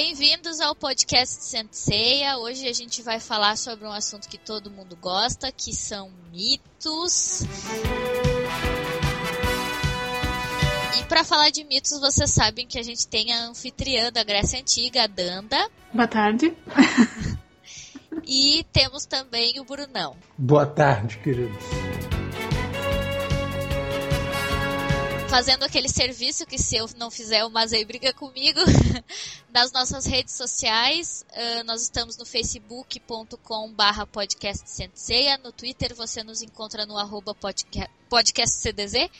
Bem-vindos ao podcast Senseia. Hoje a gente vai falar sobre um assunto que todo mundo gosta, que são mitos. E para falar de mitos, vocês sabem que a gente tem a anfitriã da Grécia Antiga, a Danda. Boa tarde. e temos também o Brunão. Boa tarde, queridos. Fazendo aquele serviço que se eu não fizer o Mazei briga comigo nas nossas redes sociais. Uh, nós estamos no facebook.com barra podcast no Twitter você nos encontra no arroba podcastcdz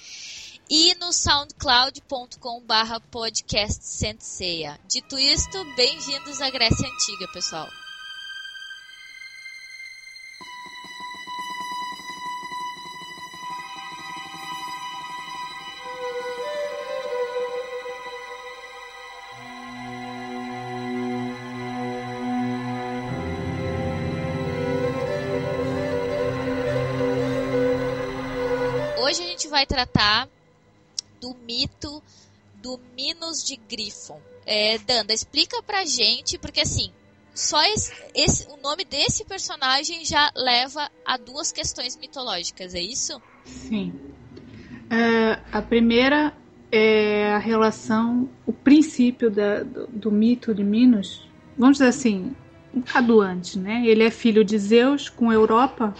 e no soundcloud.com barra podcast Dito isto, bem-vindos à Grécia Antiga, pessoal. Tratar do mito do Minos de Grifon. É, Danda, explica pra gente, porque assim, só esse, esse, o nome desse personagem já leva a duas questões mitológicas, é isso? Sim. Uh, a primeira é a relação, o princípio da, do, do, mito de Minos, vamos dizer assim, um bocado antes, né? Ele é filho de Zeus com Europa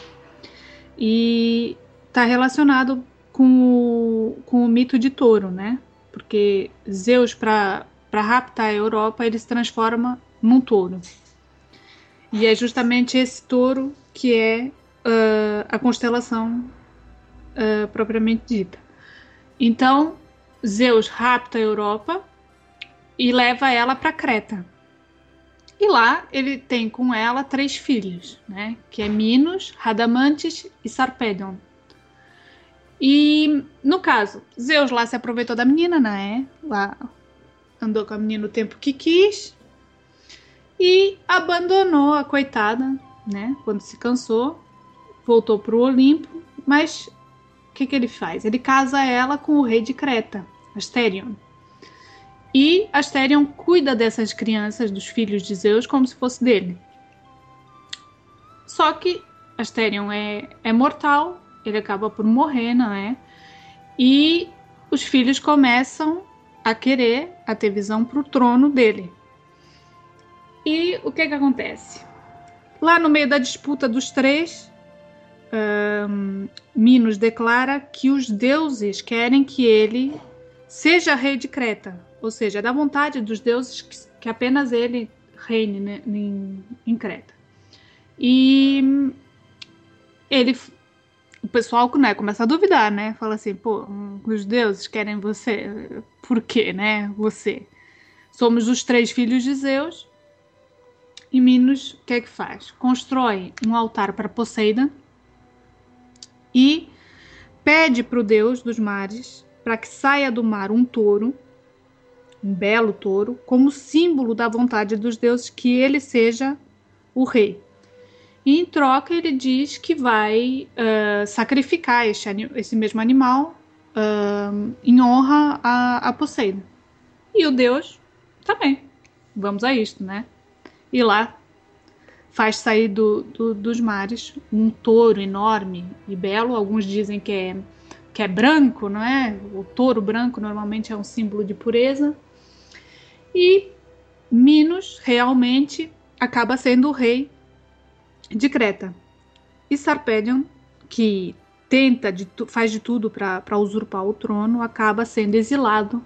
e está relacionado com o, com o mito de touro, né? Porque Zeus, para raptar a Europa, ele se transforma num touro. E é justamente esse touro que é uh, a constelação uh, propriamente dita. Então, Zeus rapta a Europa e leva ela para Creta. E lá ele tem com ela três filhos, né? Que é Minos, Radamantes e Sarpedon. E no caso, Zeus lá se aproveitou da menina, né? Lá andou com a menina o tempo que quis e abandonou a coitada, né? Quando se cansou, voltou para o Olimpo, mas o que, que ele faz? Ele casa ela com o rei de Creta, Asterion. E Asterion cuida dessas crianças, dos filhos de Zeus, como se fosse dele. Só que Asterion é, é mortal ele acaba por morrer, não é? E os filhos começam a querer a ter visão para o trono dele. E o que que acontece? Lá no meio da disputa dos três, um, Minos declara que os deuses querem que ele seja rei de Creta, ou seja, é da vontade dos deuses que, que apenas ele reine né, em, em Creta. E ele o pessoal né, começa a duvidar, né? Fala assim, pô, os deuses querem você. Por quê, né? Você. Somos os três filhos de Zeus. E Minos, o que é que faz? Constrói um altar para Poseidon e pede para o deus dos mares para que saia do mar um touro, um belo touro, como símbolo da vontade dos deuses que ele seja o rei. E em troca ele diz que vai uh, sacrificar esse, esse, mesmo animal uh, em honra a, a Poseidon. E o deus também. Vamos a isto, né? E lá faz sair do, do, dos mares um touro enorme e belo. Alguns dizem que é, que é branco, não é? O touro branco normalmente é um símbolo de pureza. E Minos realmente acaba sendo o rei de Creta. E Sarpedion, que tenta, de, faz de tudo para usurpar o trono, acaba sendo exilado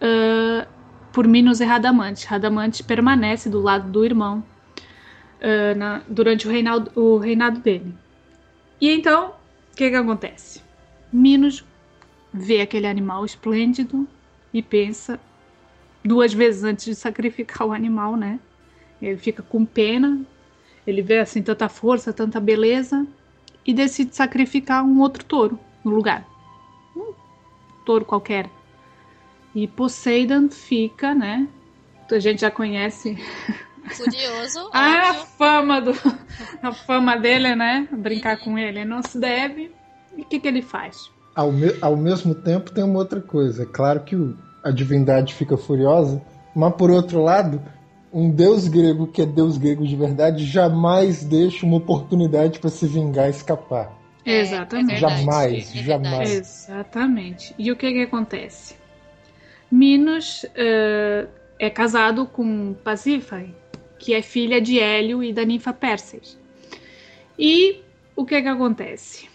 uh, por Minos e Radamante. Radamante permanece do lado do irmão uh, na, durante o reinado, o reinado dele. E então, o que, que acontece? Minos vê aquele animal esplêndido e pensa duas vezes antes de sacrificar o animal, né? Ele fica com pena, ele vê assim tanta força, tanta beleza e decide sacrificar um outro touro no lugar. Um touro qualquer. E Poseidon fica, né? A gente já conhece. Furioso. a fama do, a fama dele, né? Brincar com ele não se deve. E o que, que ele faz? Ao, me ao mesmo tempo tem uma outra coisa. É claro que o, a divindade fica furiosa, mas por outro lado, um deus grego que é deus grego de verdade jamais deixa uma oportunidade para se vingar e escapar. É, Exatamente. é verdade, Jamais, é jamais. Exatamente. E o que que acontece? Minos eh, é casado com Pasífae, que é filha de Hélio e da ninfa Pérseis. E o que que acontece?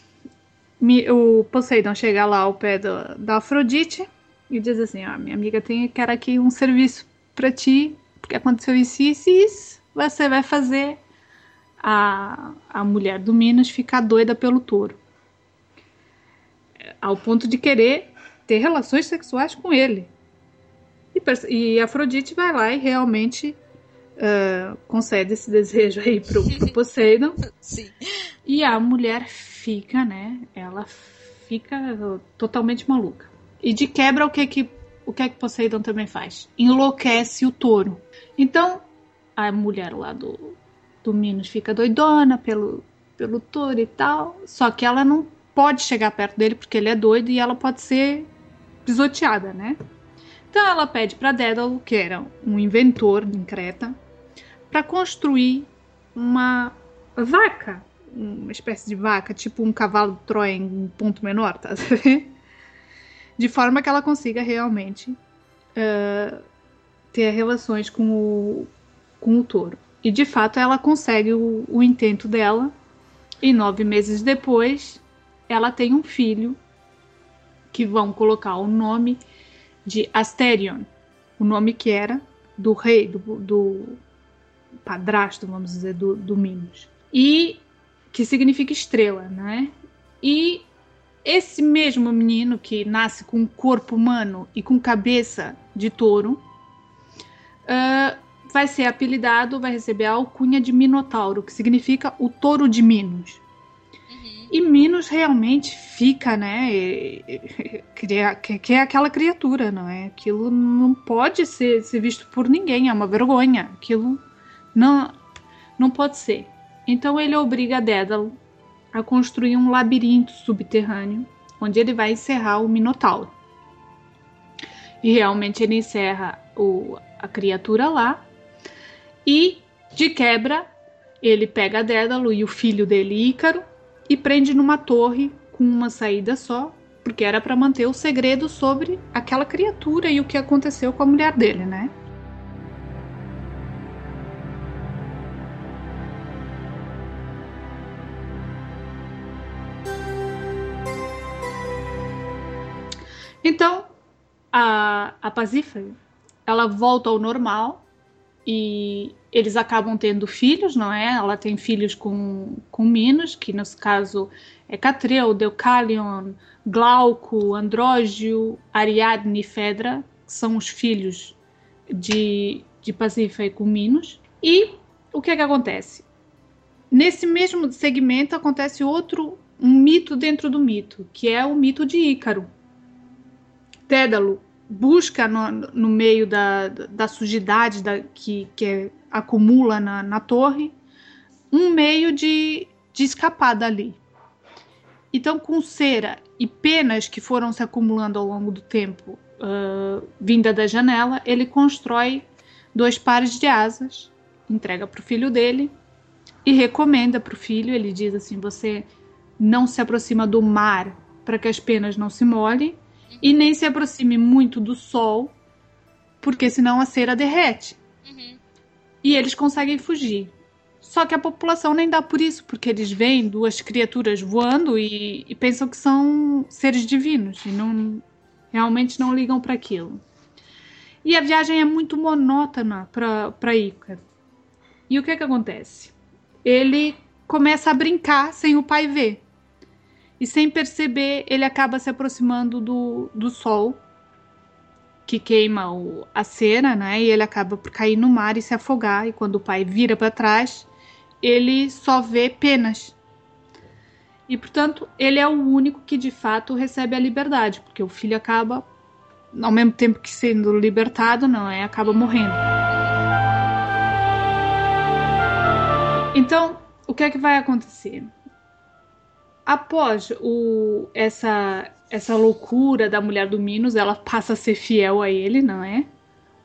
Mi- O Poseidon chega lá ao pé do- da Afrodite e diz assim: ó, minha amiga, tem, quero aqui um serviço para ti, porque aconteceu isso, isso e isso. Você vai fazer a, a mulher do Minos ficar doida pelo touro ao ponto de querer ter relações sexuais com ele. E, e Afrodite vai lá e realmente ah, concede esse desejo aí pro, pro Poseidon. Sim. E a mulher fica, né? Ela fica totalmente maluca. E de quebra, o que que o que é que Poseidon também faz? Enlouquece o touro. Então, a mulher lá do, do Minos fica doidona pelo, pelo touro e tal. Só que ela não pode chegar perto dele porque ele é doido e ela pode ser pisoteada, né? Então ela pede para Dédalo, que era um inventor em Creta, para construir uma vaca, uma espécie de vaca, tipo um cavalo de Troia em um ponto menor, tá? De forma que ela consiga realmente eh, ter relações com o, com o touro. E de fato ela consegue o, o intento dela, e nove meses depois ela tem um filho que vão colocar o nome de Asterion, o nome que era do rei, do, do padrasto, vamos dizer, do, do Minos. E que significa estrela, né? E esse mesmo menino que nasce com um corpo humano e com cabeça de touro ah, vai ser apelidado, vai receber a alcunha de Minotauro, que significa o touro de Minos. Uhum. E Minos realmente fica, né? e- e- Que, que é aquela criatura, não é? Aquilo não pode ser, ser visto por ninguém, é uma vergonha. Aquilo não, não pode ser. Então ele obriga Dédalo a construir um labirinto subterrâneo, onde ele vai encerrar o Minotauro. E realmente ele encerra o, a criatura lá. E, de quebra, ele pega Dédalo e o filho dele, Ícaro, e prende numa torre com uma saída só, porque era para manter o segredo sobre aquela criatura e o que aconteceu com a mulher dele, né? Então, a, a Pasífae, ela volta ao normal e eles acabam tendo filhos, não é? Ela tem filhos com, com Minos, que nesse caso é Catreu, Deucalion, Glauco, Andrógio, Ariadne e Fedra, que são os filhos de, de Pasífae com Minos. E o que é que acontece? Nesse mesmo segmento acontece outro, um mito dentro do mito, que é o mito de Ícaro. Dédalo busca no, no meio da, da sujidade da, que, que acumula na, na torre um meio de, de escapar dali. Então, com cera e penas que foram se acumulando ao longo do tempo, uh, vinda da janela, ele constrói dois pares de asas, entrega para o filho dele e recomenda para o filho. Ele diz assim: Você não se aproxima do mar para que as penas não se molhem e nem se aproxime muito do sol, porque senão a cera derrete. Uhum. E eles conseguem fugir. Só que a população nem dá por isso, porque eles veem duas criaturas voando e, e pensam que são seres divinos e não realmente não ligam para aquilo. E a viagem é muito monótona para Ícaro. E o que que acontece? Ele começa a brincar sem o pai ver. E sem perceber, ele acaba se aproximando do, do sol, que queima o, a cera, né? E ele acaba por cair no mar e se afogar. E quando o pai vira para trás, ele só vê penas. E portanto, ele é o único que de fato recebe a liberdade, porque o filho acaba, ao mesmo tempo que sendo libertado, não é? Acaba morrendo. Então, o que é que vai acontecer? Após o, essa, essa loucura da mulher do Minos, ela passa a ser fiel a ele, não é?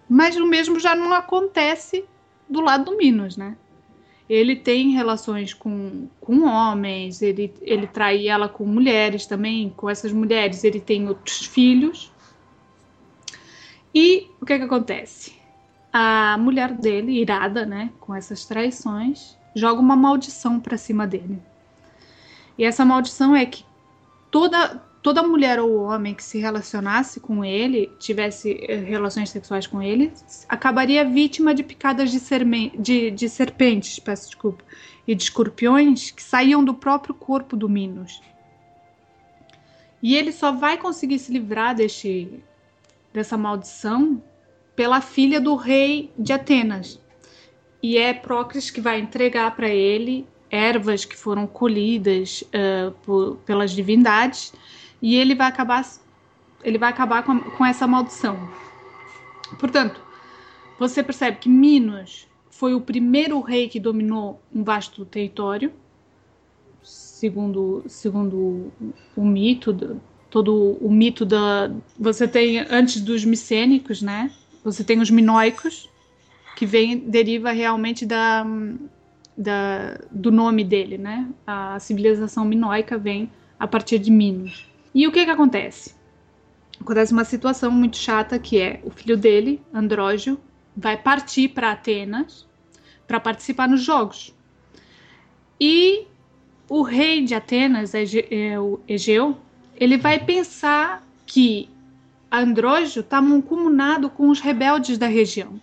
Mas o mesmo já não acontece do lado do Minos, né? Ele tem relações com, com homens, ele, ele trai ela com mulheres também, com essas mulheres ele tem outros filhos. E o que que acontece? A mulher dele, irada, né, com essas traições, joga uma maldição para cima dele. E essa maldição é que toda toda mulher ou homem que se relacionasse com ele, tivesse eh, relações sexuais com ele, acabaria vítima de picadas de, de, de serpentes, peço desculpa, e de escorpiões que saíam do próprio corpo do Minos. E ele só vai conseguir se livrar deste, dessa maldição pela filha do rei de Atenas. E é Procris que vai entregar para ele ervas que foram colhidas uh, por, pelas divindades e ele vai acabar ele vai acabar com, com essa maldição. Portanto, você percebe que Minos foi o primeiro rei que dominou um vasto território, segundo segundo o mito, todo o mito da você tem antes dos micênicos, né? Você tem os minoicos, que vem deriva realmente da, da do nome dele, né? A civilização minoica vem a partir de Minos. E o que que acontece? Acontece uma situação muito chata que é o filho dele, Andrógio, vai partir para Atenas para participar nos jogos. E o rei de Atenas, é, o Egeu, ele vai pensar que Andrógio está mancomunado com os rebeldes da região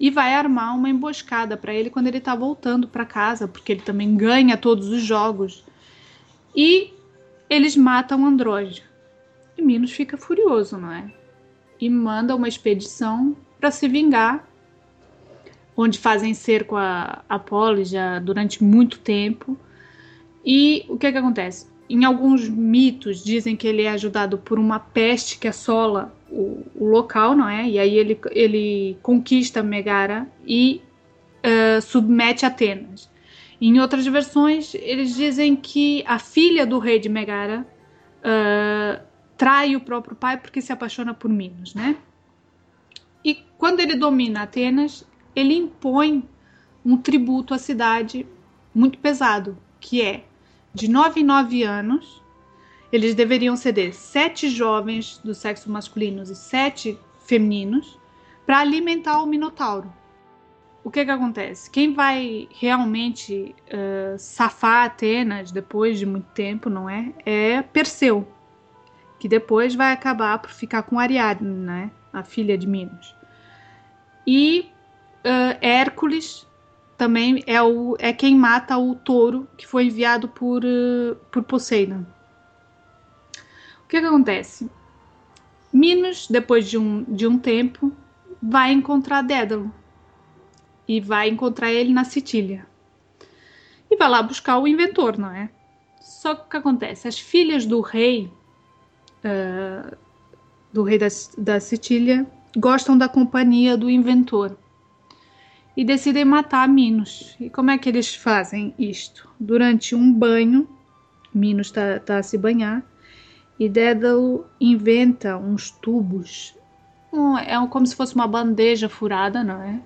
e vai armar uma emboscada para ele quando ele está voltando para casa, porque ele também ganha todos os jogos. E eles matam Andrógio. E Minos fica furioso, não é? E manda uma expedição para se vingar, onde fazem cerco a Apolo já durante muito tempo. E o que, é que acontece? Em alguns mitos dizem que ele é ajudado por uma peste que assola o, o local, não é? E aí ele, ele conquista Megara e uh, submete Atenas. Em outras versões, eles dizem que a filha do rei de Megara uh, trai o próprio pai porque se apaixona por Minos, né? E quando ele domina Atenas, ele impõe um tributo à cidade muito pesado, que é de 9 em 9 anos, eles deveriam ceder sete jovens do sexo masculino e sete femininos para alimentar o Minotauro o que que acontece? Quem vai realmente uh, safar Atenas depois de muito tempo, não é? É Perseu, que depois vai acabar por ficar com Ariadne, né? A filha de Minos. E uh, Hércules também é, o, é quem mata o touro que foi enviado por, uh, por Poseidon. Que que acontece? Minos, depois de um, de um tempo, vai encontrar Dédalo e vai encontrar ele na Sicília. E vai lá buscar o inventor, não é? Só que o que acontece? As filhas do rei, uh, do rei da, da Sicília, gostam da companhia do inventor e decidem matar Minos. E como é que eles fazem isto? Durante um banho, Minos está tá a se banhar e Dédalo inventa uns tubos. Um, é como se fosse uma bandeja furada, não é?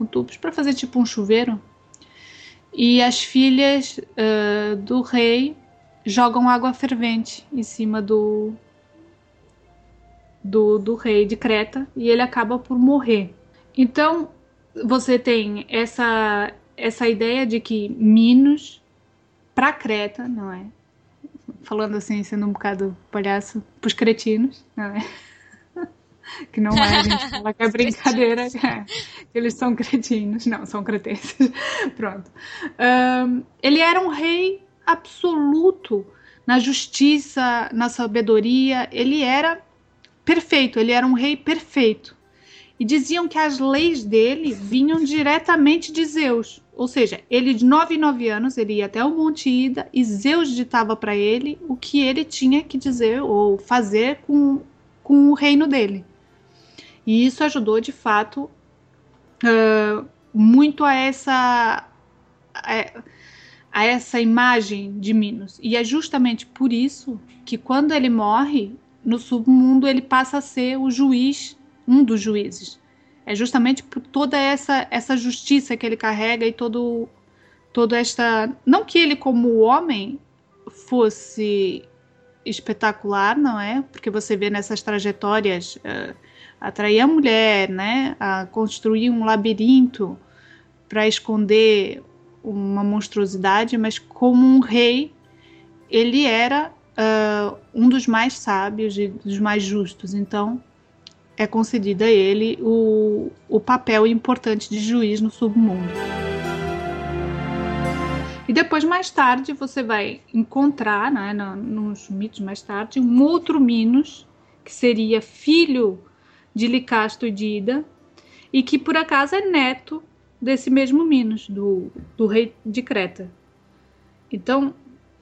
com tubos para fazer tipo um chuveiro. E as filhas uh, do rei jogam água fervente em cima do, do, do rei de Creta e ele acaba por morrer. Então você tem essa, essa ideia de que Minos para Creta, não é? Falando assim, sendo um bocado palhaço, para os cretinos, não é? que não é, a gente fala que é brincadeira, é, eles são cretinos, não, são cretenses, pronto. Um, ele era um rei absoluto na justiça, na sabedoria, ele era perfeito, ele era um rei perfeito. E diziam que as leis dele vinham diretamente de Zeus. Ou seja, ele de 9 em 9 anos, ele ia até o Monte Ida e Zeus ditava para ele o que ele tinha que dizer ou fazer com, com o reino dele. E isso ajudou, de fato, uh, muito a essa, a, a essa imagem de Minos. E é justamente por isso que, quando ele morre, no submundo ele passa a ser o juiz, um dos juízes. É justamente por toda essa, essa justiça que ele carrega e todo, todo esta. Não que ele, como homem, fosse espetacular, não é? Porque você vê nessas trajetórias uh, atrair a mulher, né? A construir um labirinto para esconder uma monstruosidade, mas como um rei, ele era uh, um dos mais sábios e dos mais justos. Então, é concedido a ele o, o papel importante de juiz no submundo. E depois, mais tarde, você vai encontrar, né, nos mitos mais tarde, um outro Minos, que seria filho de Licasto e de Ida, e que por acaso é neto desse mesmo Minos, do, do rei de Creta. Então,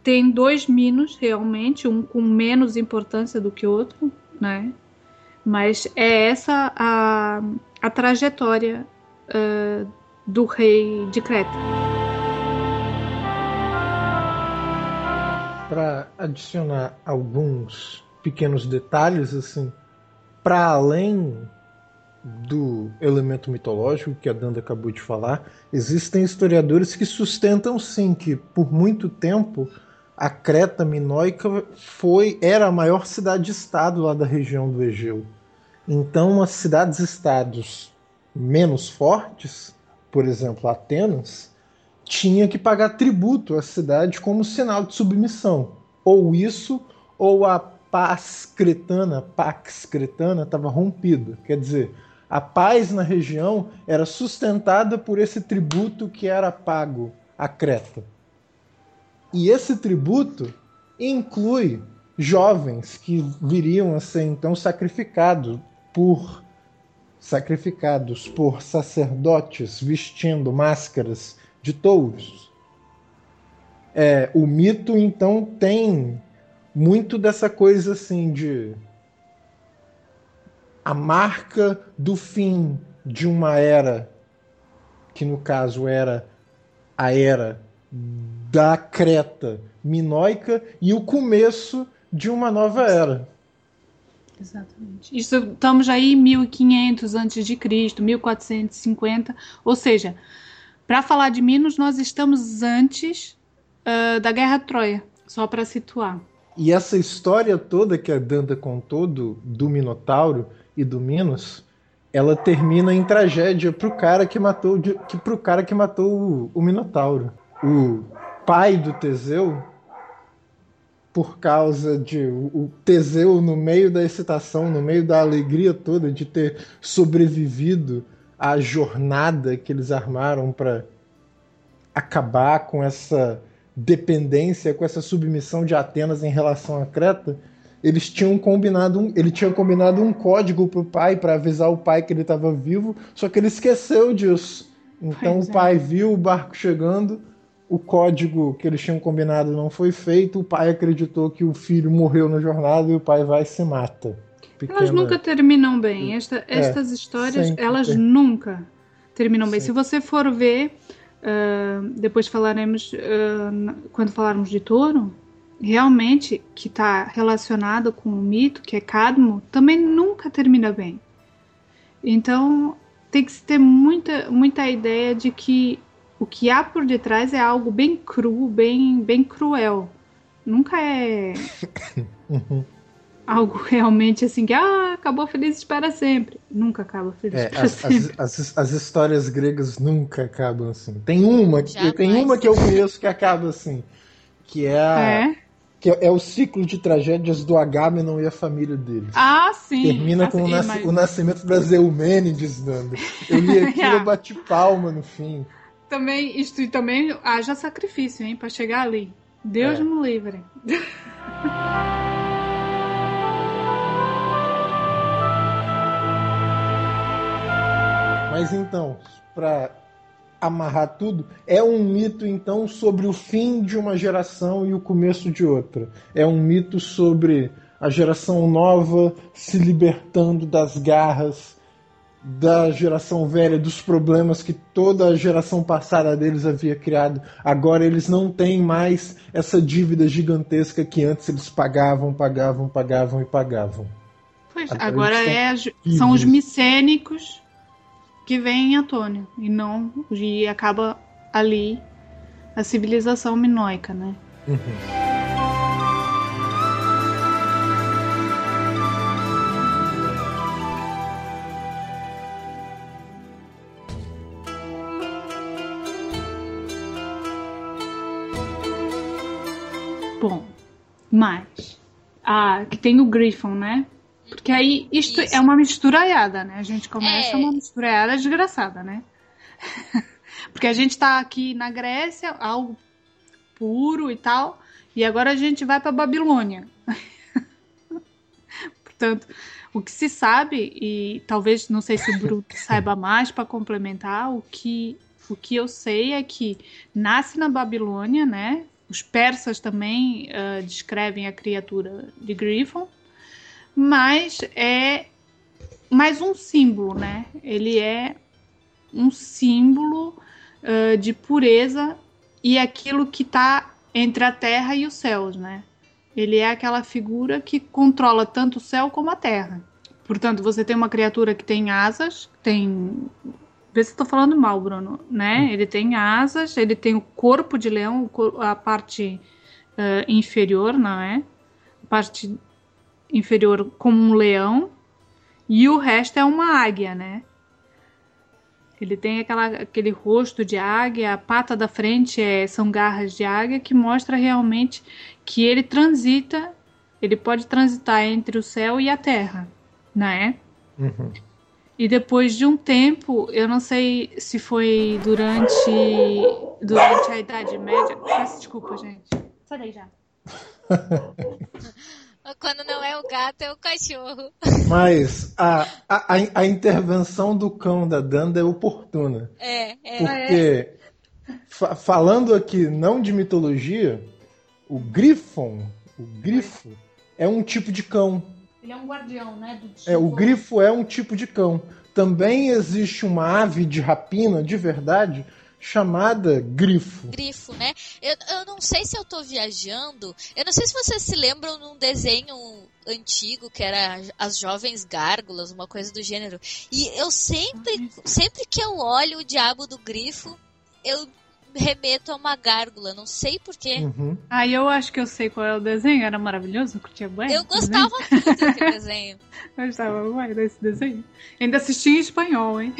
tem dois Minos, realmente, um com menos importância do que o outro, né? Mas é essa a, a trajetória uh, do rei de Creta. para adicionar alguns pequenos detalhes, assim, para além do elemento mitológico que a Danda acabou de falar, existem historiadores que sustentam sim que por muito tempo a Creta minoica foi era a maior cidade-estado lá da região do Egeu. Então, as cidades-estados menos fortes, por exemplo, Atenas, tinha que pagar tributo à cidade como sinal de submissão. Ou isso, ou a paz cretana, pax cretana, estava rompida. Quer dizer, a paz na região era sustentada por esse tributo que era pago à Creta. E esse tributo inclui jovens que viriam a ser então sacrificados por sacrificados por sacerdotes vestindo máscaras de touros. É, o mito, então, tem muito dessa coisa assim de a marca do fim de uma era, que no caso era a era da Creta minoica, e o começo de uma nova era. Exatamente. Isso, estamos aí em 1500 antes de Cristo, 1450, ou seja, para falar de Minos, nós estamos antes uh, da Guerra Troia, só para situar. E essa história toda que a Danda contou do, do Minotauro e do Minos, ela termina em tragédia pro cara que matou, que, pro cara que matou o, o Minotauro. O pai do Teseu, por causa de o, Teseu, no meio da excitação, no meio da alegria toda de ter sobrevivido a jornada que eles armaram para acabar com essa dependência, com essa submissão de Atenas em relação a Creta, eles tinham combinado um, ele tinha combinado um código para o pai para avisar o pai que ele estava vivo, só que ele esqueceu disso. Então pois o pai é. viu o barco chegando, o código que eles tinham combinado não foi feito, o pai acreditou que o filho morreu na jornada e o pai vai e se mata pequena... Elas nunca terminam bem. Esta, é, estas histórias, elas nunca terminam bem. Se você for ver, uh, depois falaremos, uh, quando falarmos de touro, realmente, que está relacionado com o mito, que é Cadmo, também nunca termina bem. Então, tem que se ter muita, muita ideia de que o que há por detrás é algo bem cru, bem, bem cruel. Nunca é. Uhum algo realmente assim que ah, acabou felizes para sempre. Nunca acaba feliz é, para as, sempre. As, as, as, histórias gregas nunca acabam assim. Tem uma, que, tem uma que eu conheço que acaba assim, que é, a, é? que é, é, o ciclo de tragédias do Agamenon e a família dele. Ah, sim. Termina assim, com o, nas, o, nascimento das Eumênides, Nando. Eu li aquilo, eu bati palma no fim. Também, isto também haja sacrifício, hein, para chegar ali. Deus é. me livre. Mas então, para amarrar tudo, é um mito então sobre o fim de uma geração e o começo de outra. É um mito sobre a geração nova se libertando das garras da geração velha, dos problemas que toda a geração passada deles havia criado. Agora eles não têm mais essa dívida gigantesca que antes eles pagavam, pagavam, pagavam e pagavam. Pois, agora, agora é, são os micênicos que vem em Antônio e não e acaba ali a civilização minoica, né? Uhum. Mas ah, que tem o Griffon, né? Porque aí isto Isso. é uma misturaiada, né? A gente começa é. uma misturaiada desgraçada, né? Porque a gente tá aqui na Grécia, algo puro e tal, e agora a gente vai para Babilônia. Portanto, o que se sabe e talvez não sei se o Bruto saiba mais para complementar, o que o que eu sei é que nasce na Babilônia, né? Os persas também uh, descrevem a criatura de Griffon, mas é mais um símbolo, né? Ele é um símbolo uh, de pureza e aquilo que está entre a terra e os céus, né? Ele é aquela figura que controla tanto o céu como a terra. Portanto, você tem uma criatura que tem asas, tem Vê se estou falando mal, Bruno, né? Hum. Ele tem asas, ele tem o corpo de leão, a parte uh, inferior, não é? A parte inferior como um leão, e o resto é uma águia, né? Ele tem aquela, aquele rosto de águia, a pata da frente é, são garras de águia, que mostra realmente que ele transita, ele pode transitar entre o céu e a terra, né? Uhum. E depois de um tempo, eu não sei se foi durante, durante a Idade Média. Peço desculpa, gente. Sai daí já. Quando não é o gato, é o cachorro. Mas a, a, a intervenção do cão da Danda é oportuna. É, é. Porque, fa falando aqui não de mitologia, o Grifon, o grifo, é um tipo de cão. Ele é um guardião, né? é, o grifo é um tipo de cão. Também existe uma ave de rapina de verdade chamada grifo. Grifo, né? Eu, eu não sei se eu tô viajando. Eu não sei se vocês se lembram num desenho antigo que era as jovens gárgulas, uma coisa do gênero. E eu sempre, sempre que eu olho o diabo do grifo, eu remeto a uma gárgula, não sei porquê. Uhum. Ah, eu acho que eu sei qual é o desenho, era maravilhoso, curtia bem. Eu gostava muito desse desenho. eu gostava mais desse desenho. Ainda assisti em espanhol, hein?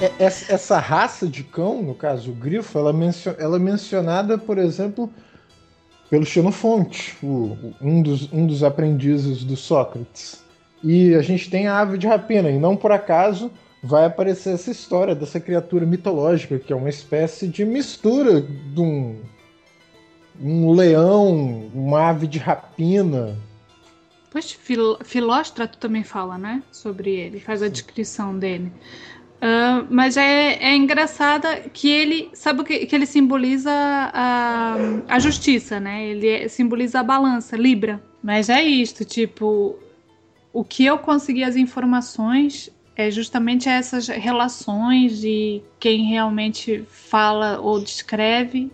É, essa raça de cão, no caso o grifo, ela, mencion, ela é mencionada, por exemplo, pelo Xenofonte, o, um, dos, um dos aprendizes do Sócrates. E a gente tem a ave de rapina, e não por acaso vai aparecer essa história dessa criatura mitológica, que é uma espécie de mistura de um, um leão, uma ave de rapina. Pois, Fil Filóstrato também fala, né? Sobre ele, faz a descrição dele. Uh, mas é, é engraçada que ele sabe o que, que ele simboliza a, a justiça, né? Ele é, simboliza a balança, Libra. Mas é isto, tipo, o que eu consegui as informações é justamente essas relações de quem realmente fala ou descreve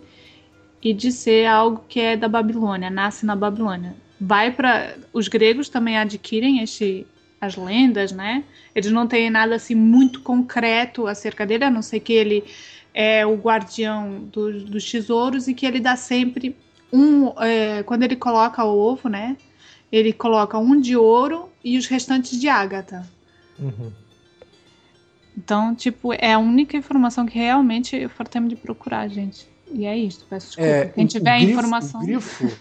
e de ser algo que é da Babilônia, nasce na Babilônia. Vai para os gregos também adquirem este as lendas, né? Eles não têm nada assim muito concreto acerca dele, a não ser que ele é o guardião do, dos tesouros e que ele dá sempre um é, quando ele coloca o ovo, né? Ele coloca um de ouro e os restantes de ágata. Uhum. Então, tipo, é a única informação que realmente eu fartei de procurar, gente. E é isso, peço desculpa. É, Quem tiver grifo, informação. O grifo,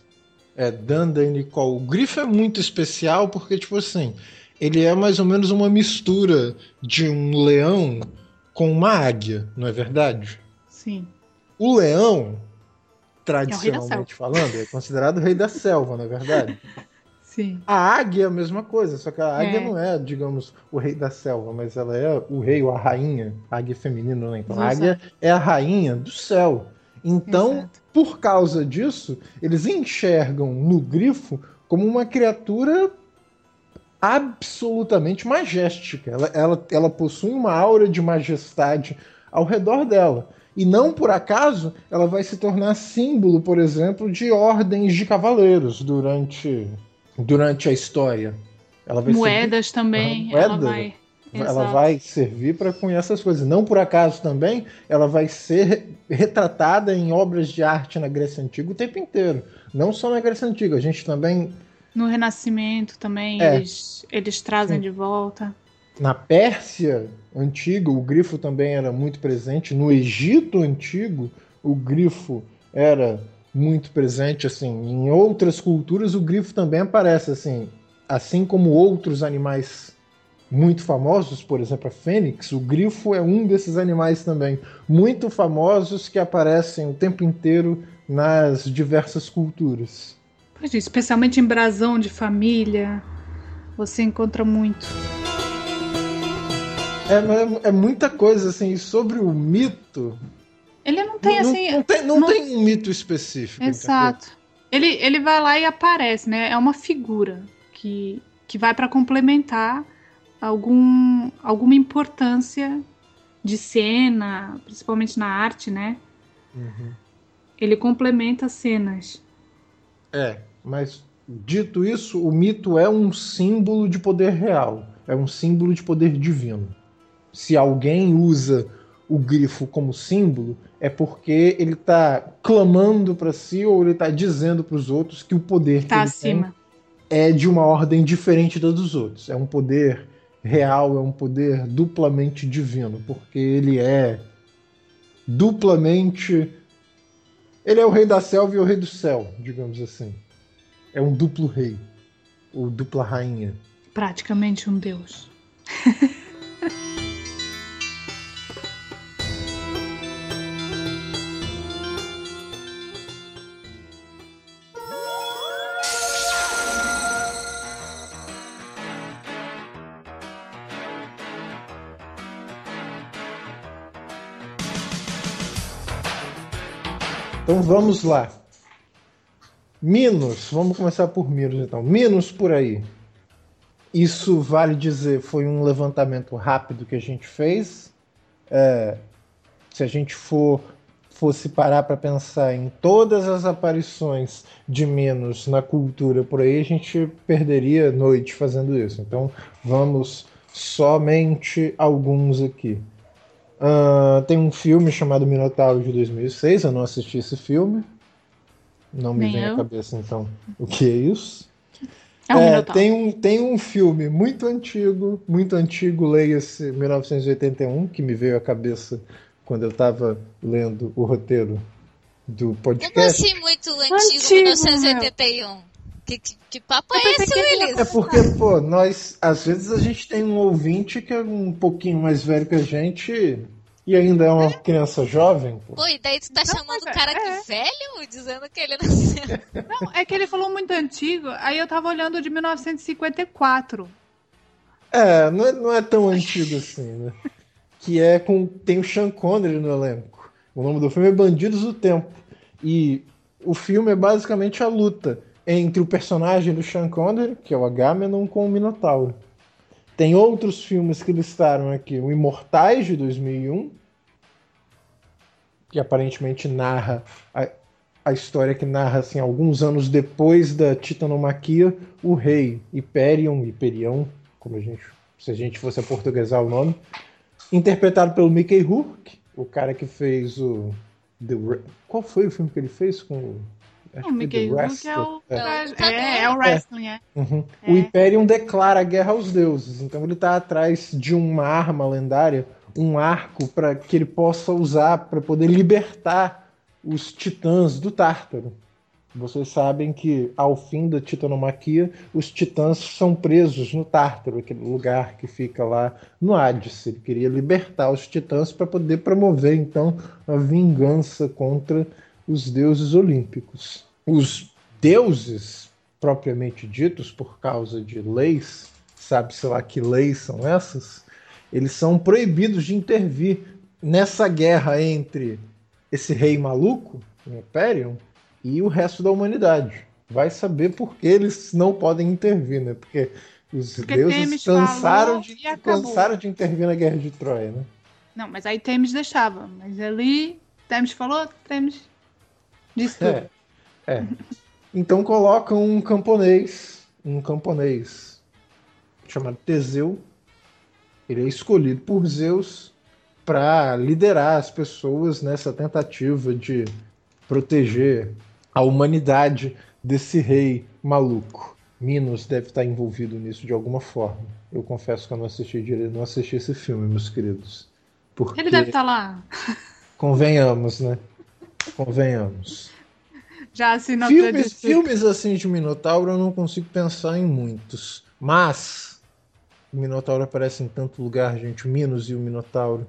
é, Danda e Nicole, o grifo é muito especial porque, tipo assim, ele é mais ou menos uma mistura de um leão com uma águia, não é verdade? Sim. O leão, tradicionalmente é falando, é considerado o rei da selva, não é verdade? Sim. A águia é a mesma coisa, só que a águia é. não é, digamos, o rei da selva, mas ela é o rei ou a rainha. A águia é feminino, né? Então a águia é a rainha do céu. Então, Exato. por causa disso, eles enxergam no grifo como uma criatura absolutamente majestica. Ela, ela, ela possui uma aura de majestade ao redor dela. E não por acaso ela vai se tornar símbolo, por exemplo, de ordens de cavaleiros durante durante a história. Moedas também. Moeda, ela vai. Ela vai servir para cunhar essas coisas. Não por acaso também, ela vai ser retratada em obras de arte na Grécia Antiga o tempo inteiro. Não só na Grécia Antiga, a gente também. No Renascimento também, é. eles, eles trazem Sim. de volta. Na Pérsia antiga, o grifo também era muito presente. No Egito antigo, o grifo era muito presente. Assim, em outras culturas, o grifo também aparece. Assim, assim como outros animais muito famosos, por exemplo, a fênix, o grifo é um desses animais também muito famosos que aparecem o tempo inteiro nas diversas culturas. Pois é, especialmente em brasão de família, você encontra muito. É, é muita coisa assim sobre o mito. Tem assim. Não, tem, não, não tem um mito específico. Exato. Ele, ele vai lá e aparece, né? É uma figura que, que vai para complementar algum, alguma importância de cena, principalmente na arte, né? Uhum. Ele complementa cenas. É, mas dito isso, o mito é um símbolo de poder real, é um símbolo de poder divino. Se alguém usa o grifo como símbolo, é porque ele está clamando para si ou ele está dizendo para os outros que o poder tá que ele acima. tem é de uma ordem diferente da dos outros. É um poder real, é um poder duplamente divino, porque ele é duplamente. Ele é o rei da selva e o rei do céu, digamos assim. É um duplo rei, ou dupla rainha. Praticamente um deus. Então vamos lá. Minos, vamos começar por Minos então. Minos por aí. Isso vale dizer, foi um levantamento rápido que a gente fez. É, se a gente for fosse parar para pensar em todas as aparições de Minos na cultura por aí, a gente perderia noite fazendo isso. Então vamos somente alguns aqui. Uh, tem um filme chamado Minotauro de 2006, eu não assisti esse filme. Não me Nem vem eu. à cabeça então o que é isso. É, um é tem, um, tem um filme muito antigo, muito antigo, leia-se 1981, que me veio à cabeça quando eu estava lendo o roteiro do podcast. Como assim muito antigo, antigo 1981? Que, que, que, papo é esse, Willis? É porque, pô, nós, às vezes a gente tem um ouvinte que é um pouquinho mais velho que a gente e ainda é uma é. criança jovem. Pô. pô, e daí tu tá não, chamando o cara é. de velho? Dizendo que ele nasceu. Não, é que ele falou muito antigo, aí eu tava olhando de 1954. É, não é, não é tão antigo assim, né? Que é com. Tem o Sean Connery no elenco. O nome do filme é Bandidos do Tempo. E o filme é basicamente a luta entre o personagem do Sean Connery, que é o Agamenon, com o Minotauro. Tem outros filmes que listaram aqui, o Imortais de 2001, que aparentemente narra a, a história que narra assim alguns anos depois da titanomaquia, o rei Hyperion, Hyperion, como a gente, se a gente fosse portuguesar o nome, interpretado pelo Mickey Rourke, o cara que fez o The, qual foi o filme que ele fez com Acho o Mickey Rourke é o, é. É, é o wrestling, é. Uhum. O Imperium declara guerra aos deuses, então ele está atrás de uma arma lendária, um arco para que ele possa usar para poder libertar os titãs do Tártaro. Vocês sabem que ao fim da titanomaquia, os titãs são presos no Tártaro, aquele lugar que fica lá no Hades. Ele queria libertar os titãs para poder promover então a vingança contra os deuses olímpicos. Os deuses, propriamente ditos, por causa de leis, sabe-se lá que leis são essas, eles são proibidos de intervir nessa guerra entre esse rei maluco, o Imperium, e o resto da humanidade. Vai saber por que eles não podem intervir, né? Porque os Porque deuses cansaram de, cansaram de intervir na guerra de Troia, né? Não, mas aí Temis deixava. Mas ali, Temis falou, Temis Disse é, é. Então colocam um camponês, um camponês chamado Teseu. Ele é escolhido por Zeus para liderar as pessoas nessa tentativa de proteger a humanidade desse rei maluco. Minos deve estar envolvido nisso de alguma forma. Eu confesso que eu não assisti direito, não assisti esse filme, meus queridos. Porque... Ele deve estar lá. Convenhamos, né? Convenhamos. Já assinou filmes, filmes assim de Minotauro eu não consigo pensar em muitos. Mas o Minotauro aparece em tanto lugar, gente. O Minos e o Minotauro.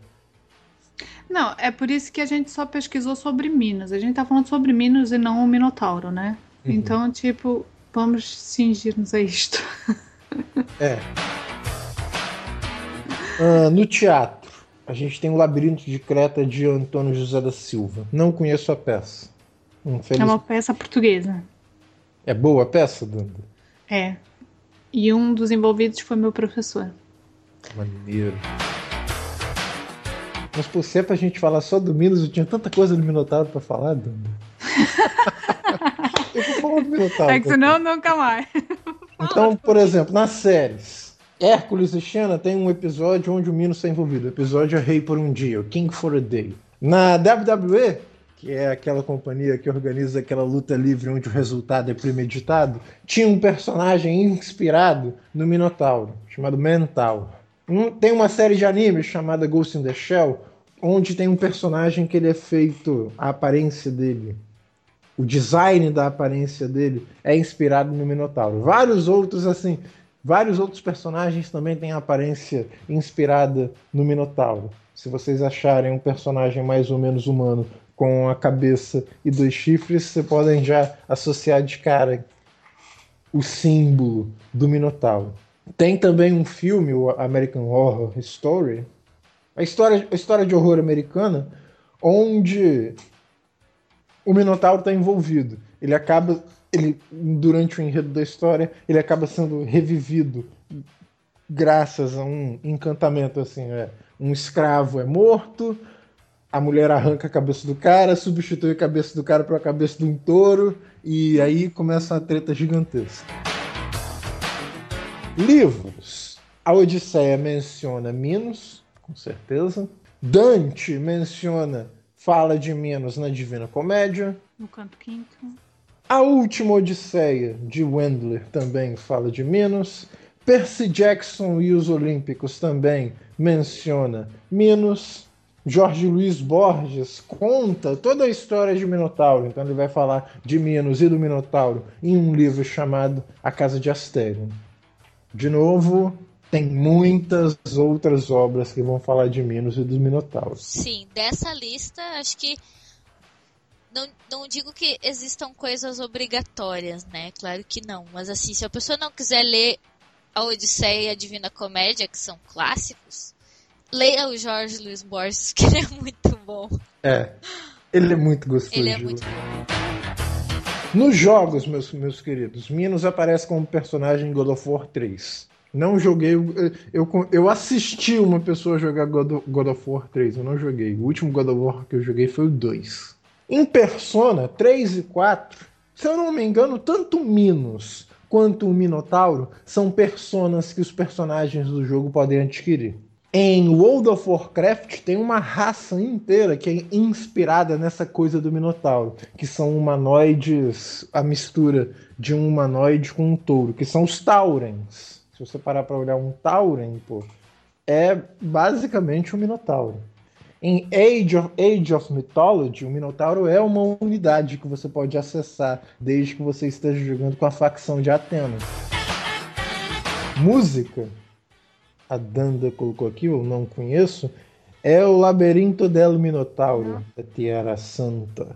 Não, é por isso que a gente só pesquisou sobre Minos. A gente tá falando sobre Minos e não o Minotauro, né? Uhum. Então, tipo, vamos cingir-nos a isto. É. Uh, no teatro, a gente tem o Labirinto de Creta de Antônio José da Silva. Não conheço a peça. Infeliz... É uma peça portuguesa. É boa a peça, Danda? É. E um dos envolvidos foi meu professor. Maneiro. Mas por ser pra gente falar só do Minos, eu tinha tanta coisa do Minotauro pra falar, Danda. eu vou falar do Minotauro. É que senão nunca mais. Então, por exemplo, nas séries, Hércules e Xena tem um episódio onde o Minos está envolvido. O episódio é Rei por um Dia, King for a Day. Na WWE, que é aquela companhia que organiza aquela luta livre onde o resultado é premeditado, tinha um personagem inspirado no Minotauro, chamado Mental. Tem uma série de animes chamada Ghost in the Shell, onde tem um personagem que ele é feito, a aparência dele, o design da aparência dele é inspirado no Minotauro. Vários outros, assim, vários outros personagens também têm aparência inspirada no Minotauro. Se vocês acharem um personagem mais ou menos humano com a cabeça e dois chifres, vocês podem já associar de cara o símbolo do Minotauro. Tem também um filme, o American Horror Story, a história, a história de horror americana, onde o Minotauro está envolvido. Ele acaba, ele durante o enredo da história, ele acaba sendo revivido graças a um encantamento assim, é, um escravo é morto, a mulher arranca a cabeça do cara, substitui a cabeça do cara para a cabeça de um touro, e aí começa uma treta gigantesca. Livros. A Odisseia menciona Minos, com certeza. Dante menciona Fala de Minos na Divina Comédia. No canto quinto. A Última Odisseia de Wendler também fala de Minos. Percy Jackson e os Olímpicos também menciona Minos. Jorge Luiz Borges conta toda a história de Minotauro, então ele vai falar de Minos e do Minotauro em um livro chamado A Casa de Astério. De novo, tem muitas outras obras que vão falar de Minos e dos Minotauros. Sim, dessa lista, acho que não, não digo que existam coisas obrigatórias, né? Claro que não. Mas assim, se a pessoa não quiser ler a Odisseia e a Divina Comédia, que são clássicos, Leia o Jorge Luiz Borges, que ele é muito bom. É. Ele é muito gostoso. Ele é muito bom. Nos jogos, meus, meus queridos, Minos aparece como personagem em God of War 3. Não joguei. Eu, eu assisti uma pessoa jogar God, God of War 3, eu não joguei. O último God of War que eu joguei foi o 2. Em Persona 3 e 4, se eu não me engano, tanto Minos quanto o Minotauro são personas que os personagens do jogo podem adquirir. Em World of Warcraft tem uma raça inteira que é inspirada nessa coisa do Minotauro, que são humanoides, a mistura de um humanoide com um touro, que são os Taurens. Se você parar para olhar um Tauren, pô, é basicamente um Minotauro. Em Age of, Age of Mythology, o Minotauro é uma unidade que você pode acessar desde que você esteja jogando com a facção de Atena. Música a Danda colocou aqui, eu não conheço, é o Labirinto del Minotauro, da Tiara Santa.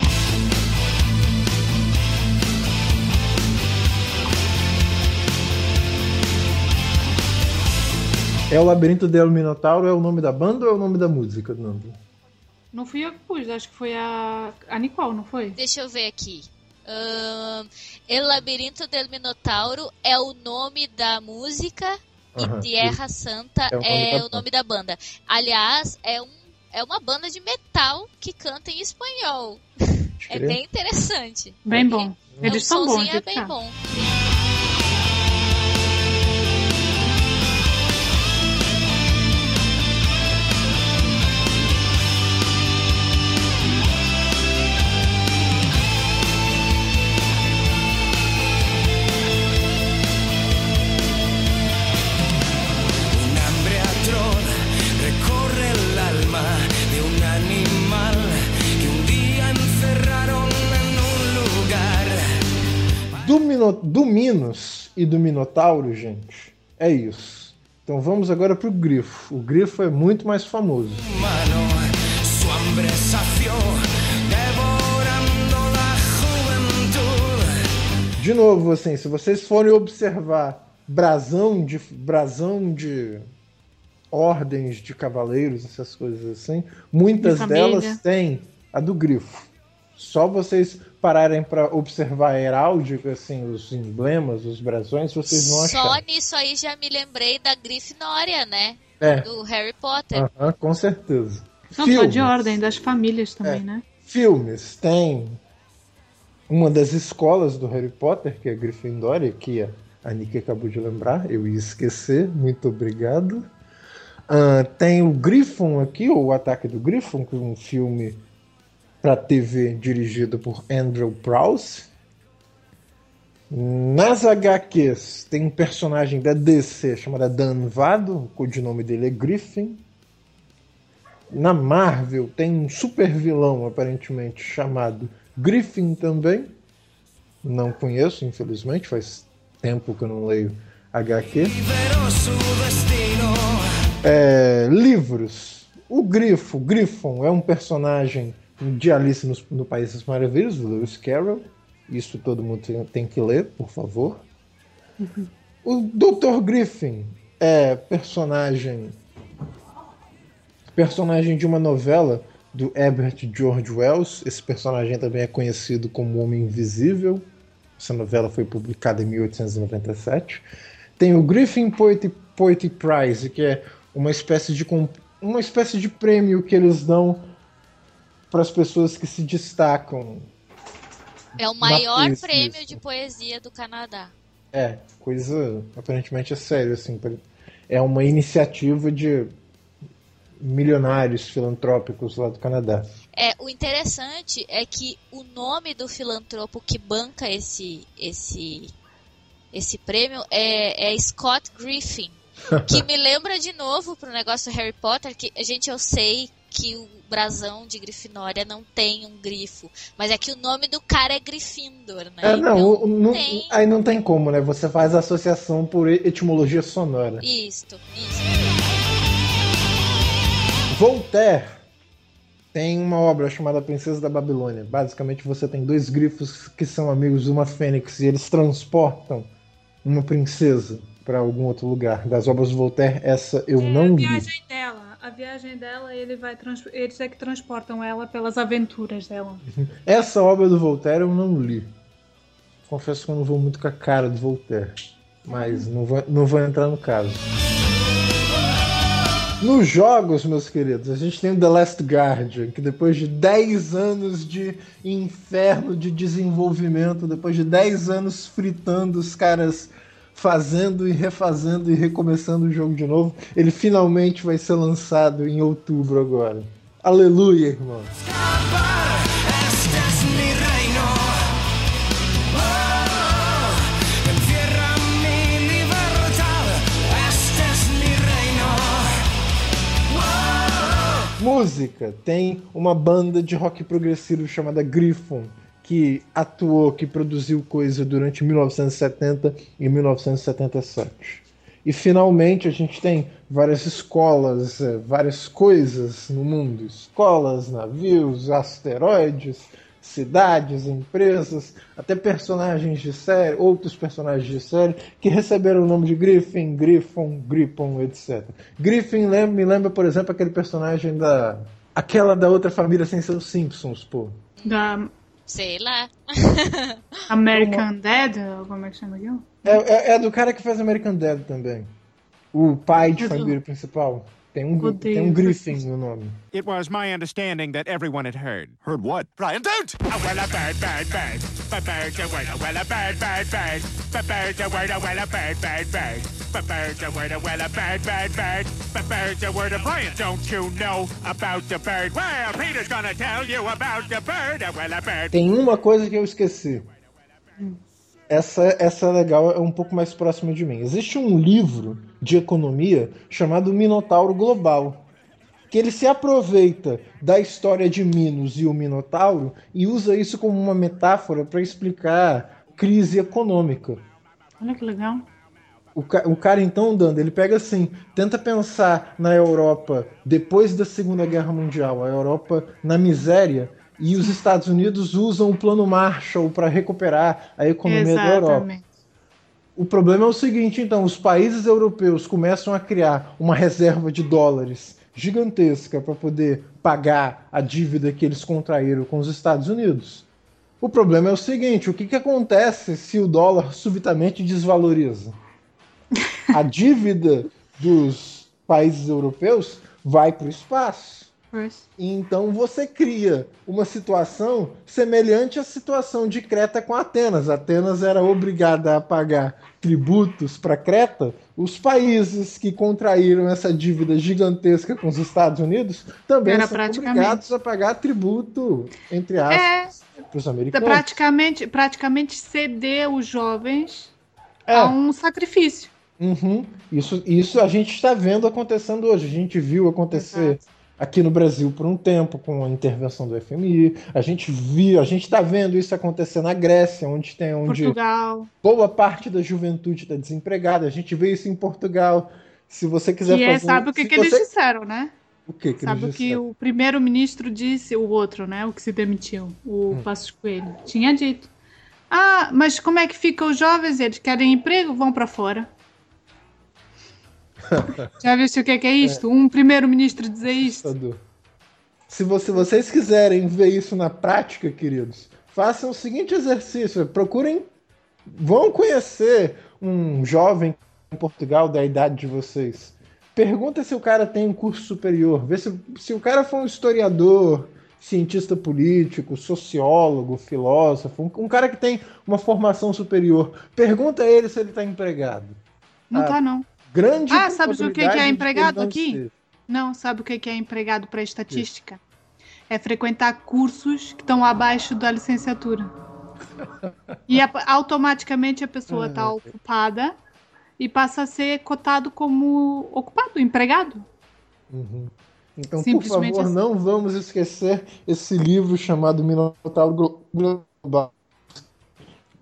É o Labirinto del Minotauro, é o nome da banda ou é o nome da música, Nando? Não fui eu que pus, acho que foi a, a Nicole, não foi? Deixa eu ver aqui. Uh, El Labirinto del Minotauro é o nome da música e Tierra Santa é, o nome, é o nome da banda. Aliás, é, um, é uma banda de metal que canta em espanhol. É bem interessante. Bem bom. Eles é um são bons. É bem bom. Mino, do Minos e do Minotauro, gente, é isso. Então vamos agora pro Grifo. O Grifo é muito mais famoso. Mano, de novo, assim, se vocês forem observar brasão de brasão de ordens de cavaleiros, essas coisas assim, muitas delas têm a do grifo. Só vocês pararem para observar a heráldica, assim, os emblemas, os brasões, vocês vão achar. Só nisso aí já me lembrei da Grifinória, né? É. Do Harry Potter. Uh -huh, com certeza. Não, Filmes. só de ordem, das famílias também, é. né? Filmes, tem uma das escolas do Harry Potter, que é a Gryffindor, que a Nick acabou de lembrar, eu ia esquecer, muito obrigado. Uh, tem o Griffon aqui, ou o Ataque do Griffon, que é um filme para TV dirigido por Andrew Prowse. Nas HQs tem um personagem da DC chamado Dan Vado, o codinome dele é Griffin. Na Marvel tem um super vilão aparentemente chamado Griffin também. Não conheço, infelizmente, faz tempo que eu não leio HQ. É, livros. O Grifo, Griffon, é um personagem de Alice no, no País das Maravilhas, Lewis Carroll. Isso todo mundo tem, tem que ler, por favor. Uhum. O Dr. Griffin é personagem personagem de uma novela do Herbert George Wells. Esse personagem também é conhecido como Homem Invisível. Essa novela foi publicada em 1897. Tem o Griffin Poetry, Poetry Prize, que é uma espécie de uma espécie de prêmio que eles dão para as pessoas que se destacam. É o maior prêmio de poesia do Canadá. É, coisa aparentemente é sério assim. É uma iniciativa de milionários filantrópicos lá do Canadá. É, o interessante é que o nome do filantropo que banca esse esse esse prêmio é, é Scott Griffin, que me lembra de novo pro negócio Harry Potter que a gente eu sei que o brasão de Grifinória não tem um grifo, mas é que o nome do cara é Gryffindor, né? É, não, então, não tem... aí não tem como, né? Você faz associação por etimologia sonora. Isto, isso. Voltaire tem uma obra chamada Princesa da Babilônia. Basicamente, você tem dois grifos que são amigos de uma fênix e eles transportam uma princesa para algum outro lugar. Das obras do Voltaire, essa eu é não li. A viagem dela, a viagem dela, ele vai eles é que transportam ela pelas aventuras dela. Essa obra do Voltaire eu não li. Confesso que eu não vou muito com a cara do Voltaire, mas não vou, não vou entrar no caso. Nos jogos, meus queridos, a gente tem o The Last Guardian, que depois de 10 anos de inferno de desenvolvimento, depois de 10 anos fritando os caras fazendo e refazendo e recomeçando o jogo de novo, ele finalmente vai ser lançado em outubro agora. Aleluia, irmãos! Música tem uma banda de rock progressivo chamada Griffon, que atuou, que produziu coisa durante 1970 e 1977. E finalmente a gente tem várias escolas, é, várias coisas no mundo: escolas, navios, asteroides, cidades, empresas, até personagens de série, outros personagens de série, que receberam o nome de Griffin, Griffon, Griffon, etc. Griffin lembra, me lembra, por exemplo, aquele personagem da. aquela da outra família sem ser os Simpsons, pô. Da. Sei lá. American. Dad? Como é que chama aquilo? É, é, é, do cara que faz American Dad também. O pai de família principal. Tem um, tem um Griffin no nome. It was my understanding that everyone had heard. Heard what? Brian, don't! Oh, well, a bird, bird, bird. A a word, a. A a a. A a a. A a Brian, don't you know about the bird? Well, Peter's gonna tell you about the bird, well, a bird. Tem uma coisa que eu esqueci. essa, essa é legal, é um pouco mais próxima de mim. Existe um livro de economia chamado Minotauro Global, que ele se aproveita da história de Minos e o Minotauro e usa isso como uma metáfora para explicar crise econômica. Olha que legal. O, o cara então, Dando, ele pega assim, tenta pensar na Europa depois da Segunda Guerra Mundial, a Europa na miséria, e os Estados Unidos usam o plano Marshall para recuperar a economia Exatamente. da Europa. O problema é o seguinte, então, os países europeus começam a criar uma reserva de dólares gigantesca para poder pagar a dívida que eles contraíram com os Estados Unidos. O problema é o seguinte: o que, que acontece se o dólar subitamente desvaloriza? A dívida dos países europeus vai para o espaço. Então você cria uma situação semelhante à situação de Creta com Atenas. Atenas era obrigada a pagar tributos para Creta. Os países que contraíram essa dívida gigantesca com os Estados Unidos também era são obrigados a pagar tributo, entre aspas, é, para os americanos. Praticamente, praticamente ceder os jovens é. a um sacrifício. Uhum. Isso, isso a gente está vendo acontecendo hoje. A gente viu acontecer Exato aqui no Brasil por um tempo com a intervenção do FMI. A gente viu, a gente está vendo isso acontecer na Grécia, onde tem onde Portugal. boa parte da juventude está desempregada. A gente vê isso em Portugal. Se você quiser que é, fazer, sabe o que, que você... eles disseram, né? O que, que Sabe o que o primeiro-ministro disse, o outro, né? O que se demitiu, o hum. Passos Coelho. Tinha dito. Ah, mas como é que ficam os jovens? Eles querem emprego? Vão para fora. Já viu o que é, que é isto? É. Um primeiro-ministro dizer isto? Se você, vocês quiserem ver isso na prática, queridos, façam o seguinte exercício: procurem, vão conhecer um jovem em Portugal da idade de vocês. Pergunta se o cara tem um curso superior. Vê se, se o cara for um historiador, cientista político, sociólogo, filósofo, um, um cara que tem uma formação superior. Pergunta a ele se ele está empregado. Não está ah, não grande Ah, sabe o que, é empregado aqui? Não, sabe o que é empregado para estatística? É frequentar cursos que estão abaixo da licenciatura. e a, automaticamente a pessoa está uhum. ocupada e passa a ser cotado como ocupado, empregado. Uhum. Então, por favor, assim. não vamos esquecer esse livro chamado Minotauro Global.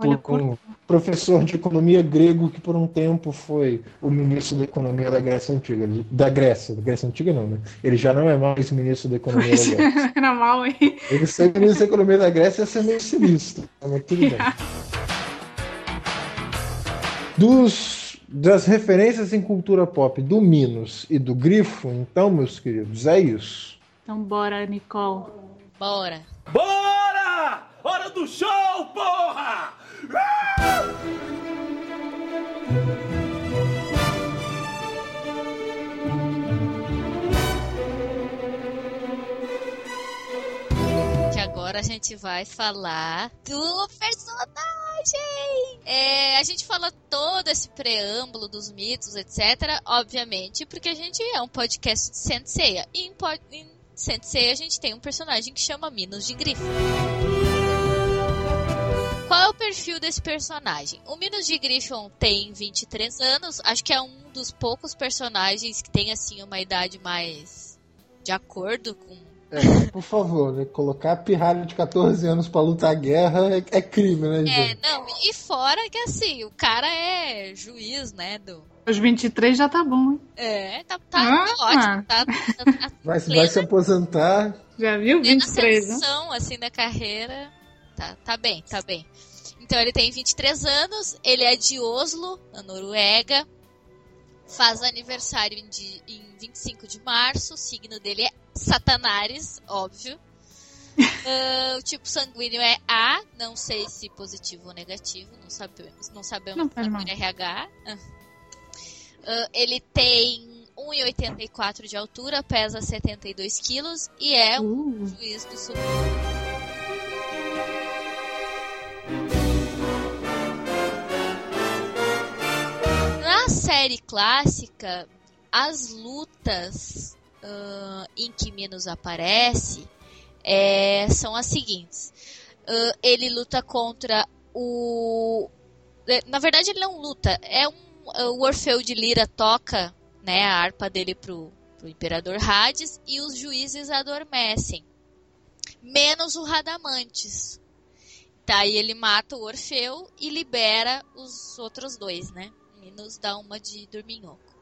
Olha, com, professor de economia grego que por um tempo foi o ministro da economia da Grécia Antiga. Da Grécia, da Grécia Antiga não, né? Ele já não é mais ministro da economia da Grécia. Era mal, hein? Ele ser ministro da economia da Grécia ia ser meio sinistro, mas tudo bem. Dos, das referências em cultura pop do Minos e do Grifo, então, meus queridos, é isso. Então bora, Nicole. Bora. Bora! Hora do show, porra! Que agora a gente vai falar do personagem. É, a gente fala todo esse preâmbulo dos mitos, etc. Obviamente, porque a gente é um podcast de Senseiya. E em, em Senseiya a gente tem um personagem que chama Minos de Grifo. Qual é o perfil desse personagem? O Minos de Griffon tem 23 anos, acho que é um dos poucos personagens que tem assim uma idade mais de acordo com é, por favor, né? Colocar pirralho de 14 anos para lutar a guerra é, é, crime, né, gente? É, não, e fora que assim, o cara é juiz, né, do... Os 23 já tá bom, hein? É, tá, tá ah, ótimo, tá, tá, tá vai, vai se aposentar. Já viu? 23, né? assim, da carreira. Tá, tá bem, tá bem. Então ele tem 23 anos, ele é de Oslo, na Noruega. Faz aniversário em, em 25 de março, o signo dele é Satanares, óbvio. uh, o tipo sanguíneo é A, não sei se positivo ou negativo, não sabemos, não sabemos não RH. Uh, ele tem 1,84 de altura, pesa 72 quilos e é um uh. juiz do Supremo. Série clássica, as lutas uh, em que Minos aparece é, são as seguintes. Uh, ele luta contra o. É, na verdade, ele não luta. É um. O Orfeu de Lira toca né, a harpa dele pro, pro Imperador Hades e os juízes adormecem. Menos o Radamantes. Daí ele mata o Orfeu e libera os outros dois, né? O Minos dá uma de dorminhoco.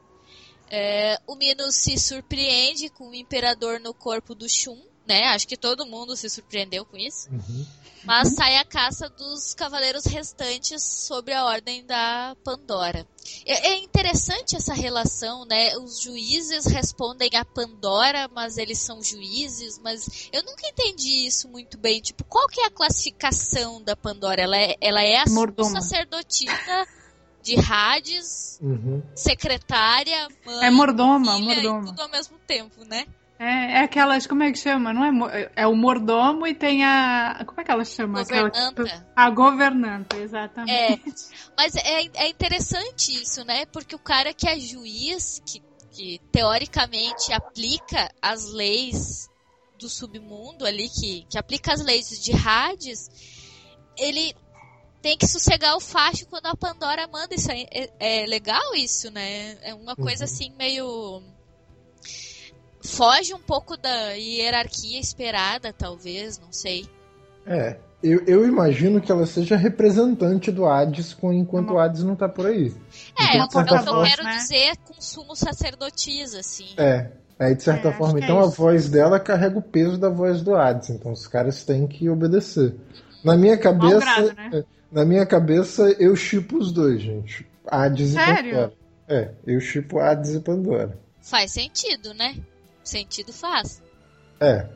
É, o Minos se surpreende com o imperador no corpo do Shun, né? Acho que todo mundo se surpreendeu com isso. Uhum. Mas sai a caça dos cavaleiros restantes sobre a ordem da Pandora. É, é interessante essa relação, né? Os juízes respondem a Pandora, mas eles são juízes, mas eu nunca entendi isso muito bem. Tipo, qual que é a classificação da Pandora? Ela é, ela é a sacerdotisa de Hades, Uhum. secretária, mãe, É mordoma, filha, e mordoma. tudo ao mesmo tempo, né? É, é aquelas, como é que chama? Não é, é o mordomo e tem a. Como é que ela chama? Aquela- Governanta. a governanta, exatamente. É, mas é, é interessante isso, né? Porque o cara que é juiz, que, que teoricamente aplica as leis do submundo ali, que, que aplica as leis de Hades, ele tem que sossegar o facho quando a Pandora manda. Isso é, é, é legal isso, né? É uma coisa Uhum. assim meio. Foge um pouco da hierarquia esperada, talvez, não sei. É. Eu, eu imagino que ela seja representante do Hades com- enquanto o Hades não tá por aí. É, Então, que eu, eu forma- quero né? dizer consumo sacerdotisa, assim. É. Aí, de certa É, forma, é então a isso. voz dela carrega o peso da voz do Hades. Então os caras têm que obedecer. Na minha cabeça, grado, né? é, na minha cabeça, eu chipo os dois, gente. Hades Sério? e Pandora. É, eu chipo Hades e Pandora. Faz sentido, né? Sentido faz. É.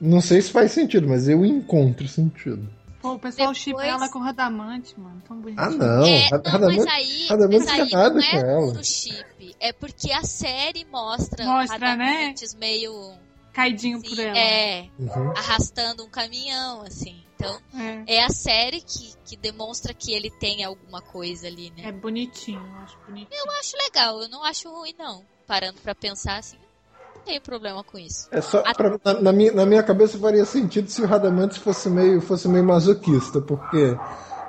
Não sei se faz sentido, mas eu encontro sentido. Pô, o pessoal Depois- chipa ela com radamante, mano. Tão bonitinho. Ah, não. é, não, Radamante- mas aí, Radamante mas aí não tem nada não com é ela. puro chip. É porque a série mostra, Mostra, né? radamantes meio Caidinho por assim, ela. é, Uhum. arrastando um caminhão, assim. Então, É. é a série que, que demonstra que ele tem alguma coisa ali, né? É bonitinho, eu acho bonitinho. Eu acho legal, eu não acho ruim, não. Parando pra pensar assim, não tenho problema com isso. É só A- pra- na, na minha, na minha cabeça faria sentido se o Radamantes fosse meio, fosse meio masoquista, porque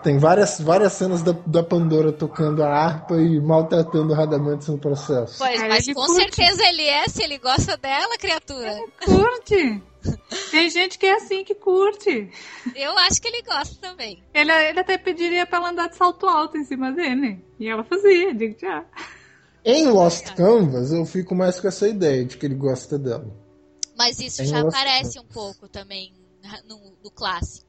tem várias, várias cenas da, da Pandora tocando a harpa e maltratando o Radamantes no processo. Pois, Cara, mas ele com curte. certeza ele é, se ele gosta dela, criatura. Curte! Tem gente que é assim que curte. Eu acho que ele gosta também. Ele, ele até pediria pra ela andar de salto alto em cima dele. E ela fazia, digo já. Em Lost Canvas, eu fico mais com essa ideia de que ele gosta dela. Mas isso Tem já relação. aparece um pouco também no, no clássico.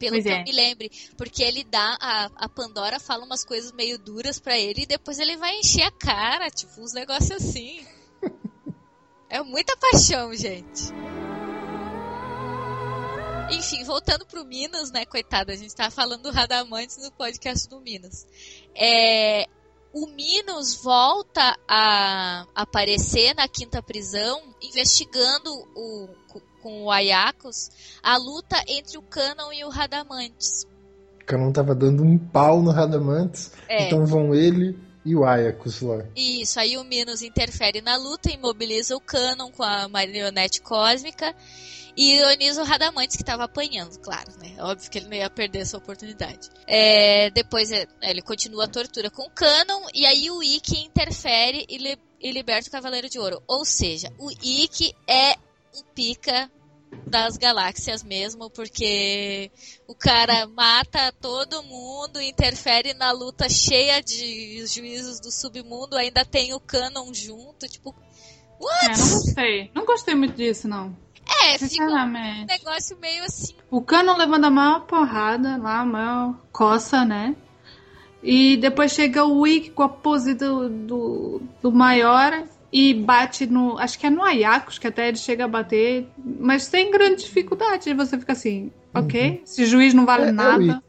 Pelo Pois que é. eu me lembre. Porque ele dá. A, a Pandora fala umas coisas meio duras pra ele e depois ele vai encher a cara, tipo, uns negócios assim. é muita paixão, gente. Enfim, voltando pro Minas, né, coitada, a gente tá falando do Radamantes no podcast do Minas. É, o Minos volta a aparecer na quinta prisão, investigando o, com o Ayakos a luta entre o Canon e o Radamantes. O não tava dando um pau no Radamantes, É. então vão ele e o Ayakos lá. Isso, aí o Minos interfere na luta, imobiliza o Canon com a marionete cósmica e ironiza o Radamantes que estava apanhando, claro, né? Óbvio que ele não ia perder essa oportunidade. É, depois é, ele continua a tortura com o Canon e aí o Ikki interfere e, li- e liberta o Cavaleiro de Ouro. Ou seja, o Ikki é o pica das galáxias mesmo, porque o cara mata todo mundo, interfere na luta cheia de juízos do submundo, ainda tem o Canon junto, tipo, É, não gostei. Não gostei muito disso, não. é, fica um negócio meio assim. O cano levando a maior porrada lá, a maior coça, né? E depois chega o Wick com a pose do, do, do maior e bate no. Acho que é no Ayakos, que até ele chega a bater, mas sem grande dificuldade. Você fica assim, ok? Esse juiz não vale É, é o nada.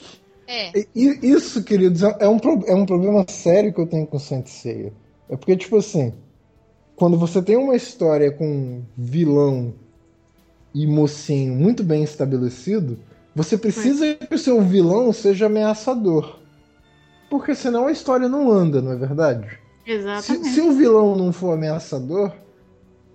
É, e Isso, queridos, é um, pro- é um problema sério que eu tenho com Saint Seiya. É porque, tipo assim, quando você tem uma história com vilão e mocinho muito bem estabelecido, você precisa que o seu vilão seja ameaçador. Porque senão a história não anda, não é verdade? Se, Exatamente. se o vilão não for ameaçador,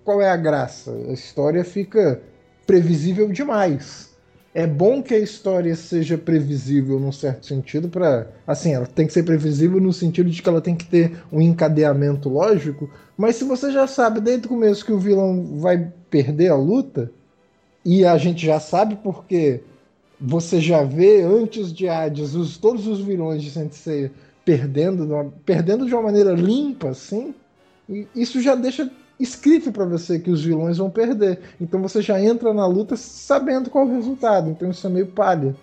qual é a graça? A história fica previsível demais. É bom que a história seja previsível num certo sentido para, assim, ela tem que ser previsível no sentido de que ela tem que ter um encadeamento lógico, mas se você já sabe desde o começo que o vilão vai perder a luta, e a gente já sabe porque você já vê antes de Hades os, todos os vilões de Sensei perdendo, de uma, perdendo de uma maneira limpa, assim, isso já deixa escrito para você que os vilões vão perder. Então você já entra na luta sabendo qual é o resultado. Então isso é meio palha.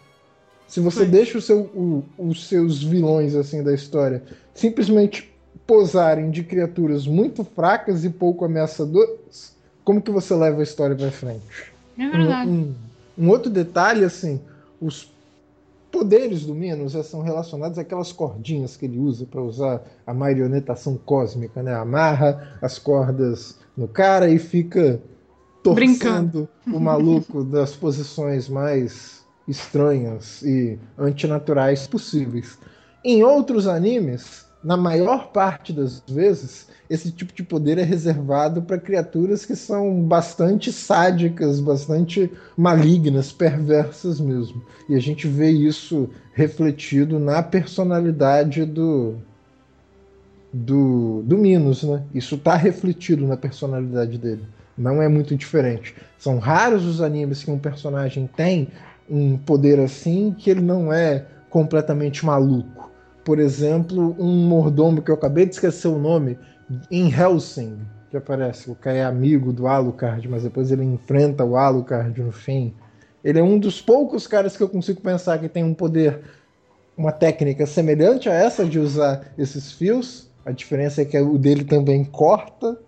Se você Sim. deixa seu, o, os seus vilões assim da história simplesmente posarem de criaturas muito fracas e pouco ameaçadoras, como que você leva a história para frente? É verdade. Um, um, um, outro detalhe assim, os poderes do Minos são relacionados àquelas cordinhas que ele usa para usar a marionetação cósmica, né? Amarra as cordas no cara e fica torcendo Brincando. o maluco das posições mais estranhas e antinaturais possíveis. Em outros animes, na maior parte das vezes, esse tipo de poder é reservado para criaturas que são bastante sádicas, bastante malignas, perversas mesmo. E a gente vê isso refletido na personalidade do do, do Minos, né? Isso está refletido na personalidade dele. Não é muito diferente. São raros os animes que um personagem tem um poder assim que ele não é completamente maluco. Por exemplo, um mordomo que eu acabei de esquecer o nome, em Helsing, que aparece, o cara é amigo do Alucard, mas depois ele enfrenta o Alucard no fim. Ele é um dos poucos caras que eu consigo pensar que tem um poder, uma técnica semelhante a essa de usar esses fios. A diferença é que o dele também corta.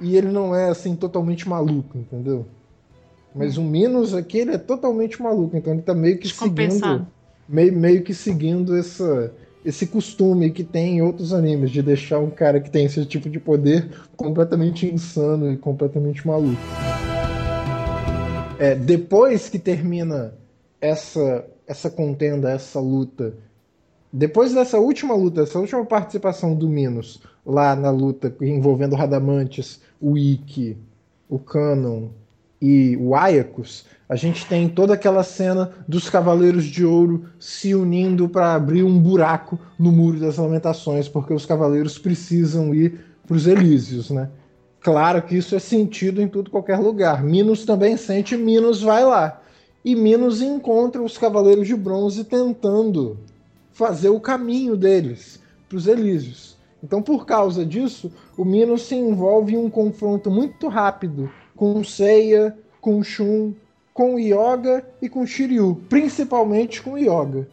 E ele não é assim totalmente maluco, entendeu? Mas o Minos aqui ele é totalmente maluco, então ele tá meio que seguindo meio, meio que seguindo essa esse costume que tem em outros animes de deixar um cara que tem esse tipo de poder completamente insano e completamente maluco. É, depois que termina essa essa contenda, essa luta, depois dessa última luta, essa última participação do Minos lá na luta envolvendo o Radamantes, o Ikki, o Canon e o Aiacus, a gente tem toda aquela cena dos Cavaleiros de Ouro se unindo para abrir um buraco no Muro das Lamentações, porque os Cavaleiros precisam ir para os Elísios, né? Claro que isso é sentido em tudo qualquer lugar. Minos também sente, Minos vai lá. E Minos encontra os Cavaleiros de Bronze tentando fazer o caminho deles para os Elísios. Então, por causa disso, o Minos se envolve em um confronto muito rápido com Seiya, com Shun, com Yoga e com Shiryu, principalmente com Yoga.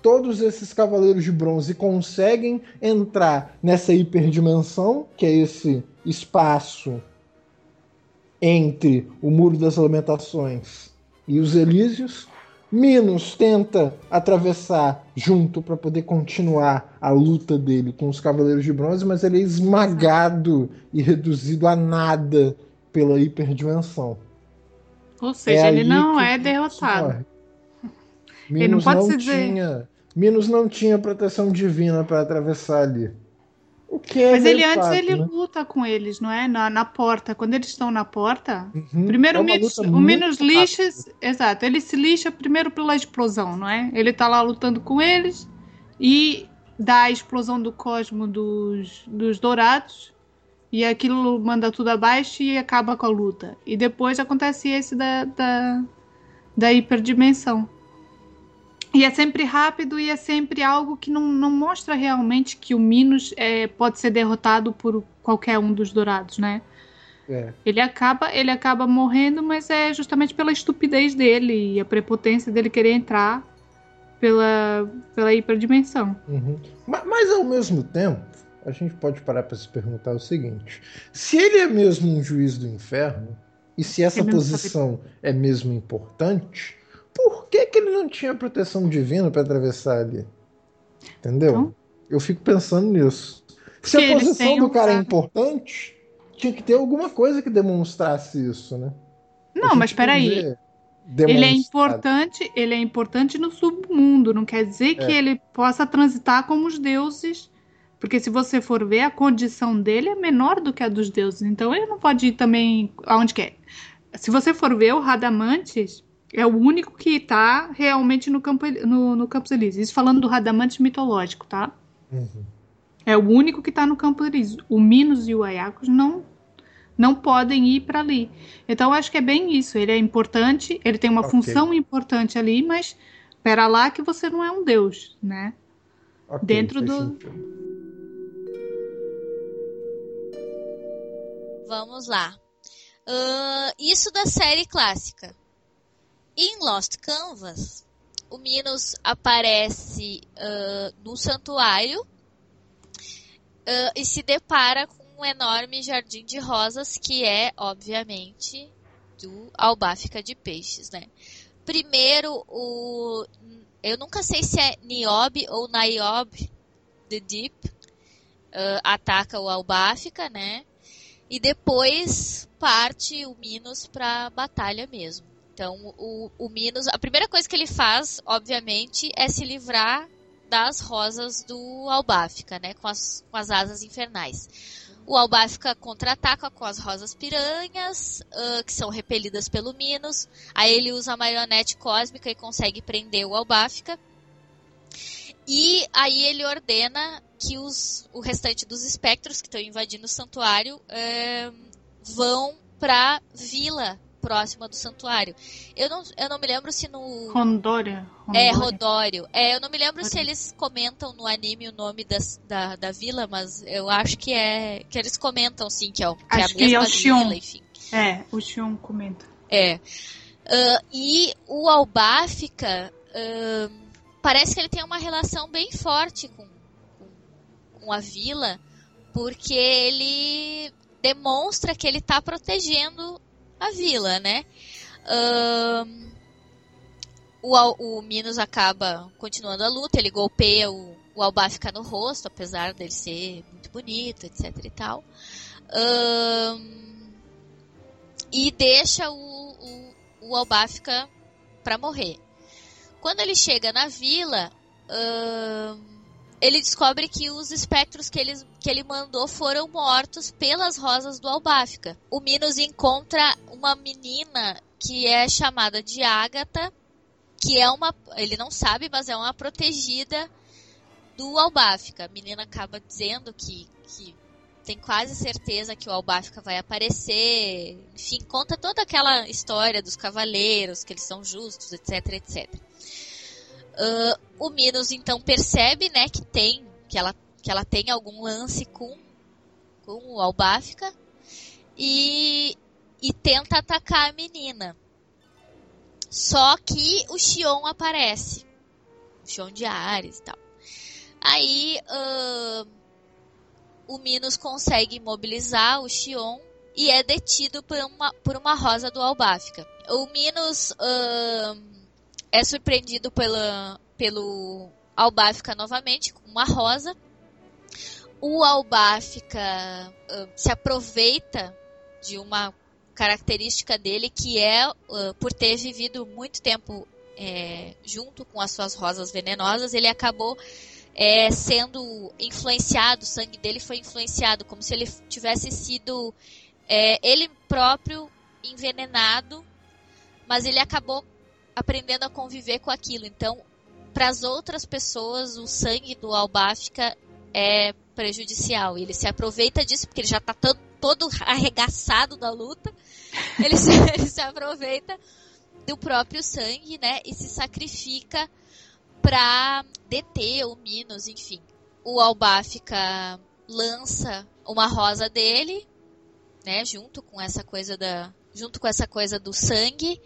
Todos esses cavaleiros de bronze conseguem entrar nessa hiperdimensão, que é esse espaço entre o Muro das Lamentações e os Elísios. Minos tenta atravessar junto para poder continuar a luta dele com os Cavaleiros de Bronze, mas ele é esmagado e reduzido a nada pela hiperdimensão. Ou seja, é ele não é derrotado. Ele não pode não se dizer. Minos não tinha proteção divina para atravessar ali. O que é Mas ele antes fato, ele né? luta com eles, não é? Na, na porta. Quando eles estão na porta, uhum. primeiro é o Minos, o Minos lixa. Exato, ele se lixa primeiro pela explosão, não é? Ele tá lá lutando com eles e dá a explosão do cosmo dos, dos dourados e aquilo manda tudo abaixo e acaba com a luta. E depois acontece esse da, da, da hiperdimensão. E é sempre rápido e é sempre algo que não, não mostra realmente que o Minos é, pode ser derrotado por qualquer um dos dourados, né? É. Ele acaba ele acaba morrendo, mas é justamente pela estupidez dele e a prepotência dele querer entrar pela, pela hiperdimensão. Uhum. Mas, mas ao mesmo tempo, a gente pode parar para se perguntar o seguinte: se ele é mesmo um juiz do inferno, e se essa posição é mesmo importante, por que, que ele não tinha proteção divina para atravessar ali? Entendeu? Então, Eu fico pensando nisso. Se a posição do cara é importante, tinha que ter alguma coisa que demonstrasse isso, né? Não, mas peraí. Ele é importante, ele é importante no submundo, não quer dizer que é. ele possa transitar como os deuses porque se você for ver, a condição dele é menor do que a dos deuses. Então ele não pode ir também aonde quer. Se você for ver, o Radamantes é o único que está realmente no campo no, no Campos Elíseos. Isso falando do Radamantes mitológico, tá? Uhum. É o único que está no Campo Elíseos. O Minos e o Ayakos não não podem ir para ali. Então acho que é bem isso. Ele é importante, ele tem uma okay. função importante ali, mas pera lá que você não é um deus, né? Okay, Dentro do sentido. Vamos lá. Uh, isso da série clássica. Em Lost Canvas, o Minos aparece uh, no santuário uh, e se depara com um enorme jardim de rosas que é, obviamente, do Albáfica de Peixes, né? Primeiro, o eu nunca sei se é Niobe ou Niobe the Deep uh, ataca o Albáfica, né? E depois parte o Minos para batalha mesmo. Então, o, o Minos, a primeira coisa que ele faz, obviamente, é se livrar das rosas do Albáfica, né? Com as, com as asas infernais. O Albáfica contra-ataca com as rosas piranhas, uh, que são repelidas pelo Minos. Aí ele usa a marionete cósmica e consegue prender o Albáfica. E aí ele ordena que os, o restante dos espectros que estão invadindo o santuário é, vão para vila próxima do santuário. Eu não, eu não me lembro se no. Rondória. É, Rodório. É, eu não me lembro se eles comentam no anime o nome das, da, da vila, mas eu acho que é. Que eles comentam, sim, que é, que é a mesma que é o vila, enfim. É, o Xion comenta. É. Uh, e o Albáfica. Uh, parece que ele tem uma relação bem forte com, com, a vila, porque ele demonstra que ele está protegendo a vila, né? Um, o, o Minos acaba continuando a luta, ele golpeia o, o Albá fica no rosto, apesar dele ser muito bonito, etc e tal. Um, e deixa o, o, o morrer. Quando ele chega na vila, ele descobre que os espectros que ele, que ele mandou foram mortos pelas rosas do Albáfica. O Minos encontra uma menina que é chamada de Ágata, que é uma. Ele não sabe, mas é uma protegida do Albáfica. A menina acaba dizendo que, que tem quase certeza que o Albáfica vai aparecer. Enfim, conta toda aquela história dos cavaleiros, que eles são justos, etc, etc. Uh, o Minos então percebe, né, que tem, que ela, que ela tem algum lance com, com o Albáfica e, e tenta atacar a menina. Só que o Xion aparece. O Xion de Ares e tal. Aí uh, o Minos consegue imobilizar o Xion e é detido por uma, por uma rosa do Albáfica. O Minos uh, é surpreendido pela, pelo Albáfica novamente, com uma rosa. O Albáfica uh, se aproveita de uma característica dele que é uh, por ter vivido muito tempo é, junto com as suas rosas venenosas, ele acabou é, sendo influenciado, o sangue dele foi influenciado, como se ele tivesse sido é, ele próprio envenenado, mas ele acabou aprendendo a conviver com aquilo. Então, para as outras pessoas, o sangue do Albáfica é prejudicial. Ele se aproveita disso, porque ele já está todo arregaçado da luta. Ele se, ele se aproveita do próprio sangue, né? E se sacrifica para deter o Minos, enfim. O Albáfica lança uma rosa dele, né? Junto com essa coisa da, junto com essa coisa do sangue.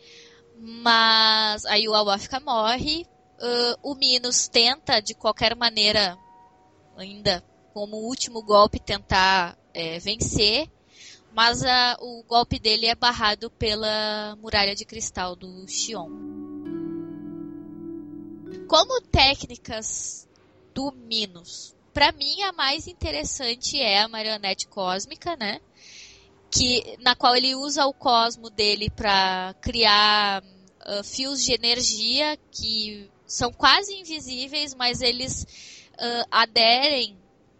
Mas aí o Alwafka morre. Uh, o Minos tenta, de qualquer maneira, ainda como último golpe, tentar é, vencer. Mas uh, o golpe dele é barrado pela muralha de cristal do Xion. Como técnicas do Minos, para mim a mais interessante é a marionete cósmica, né? Que na qual ele usa o cosmo dele para criar uh, fios de energia que são quase invisíveis, mas eles uh, aderem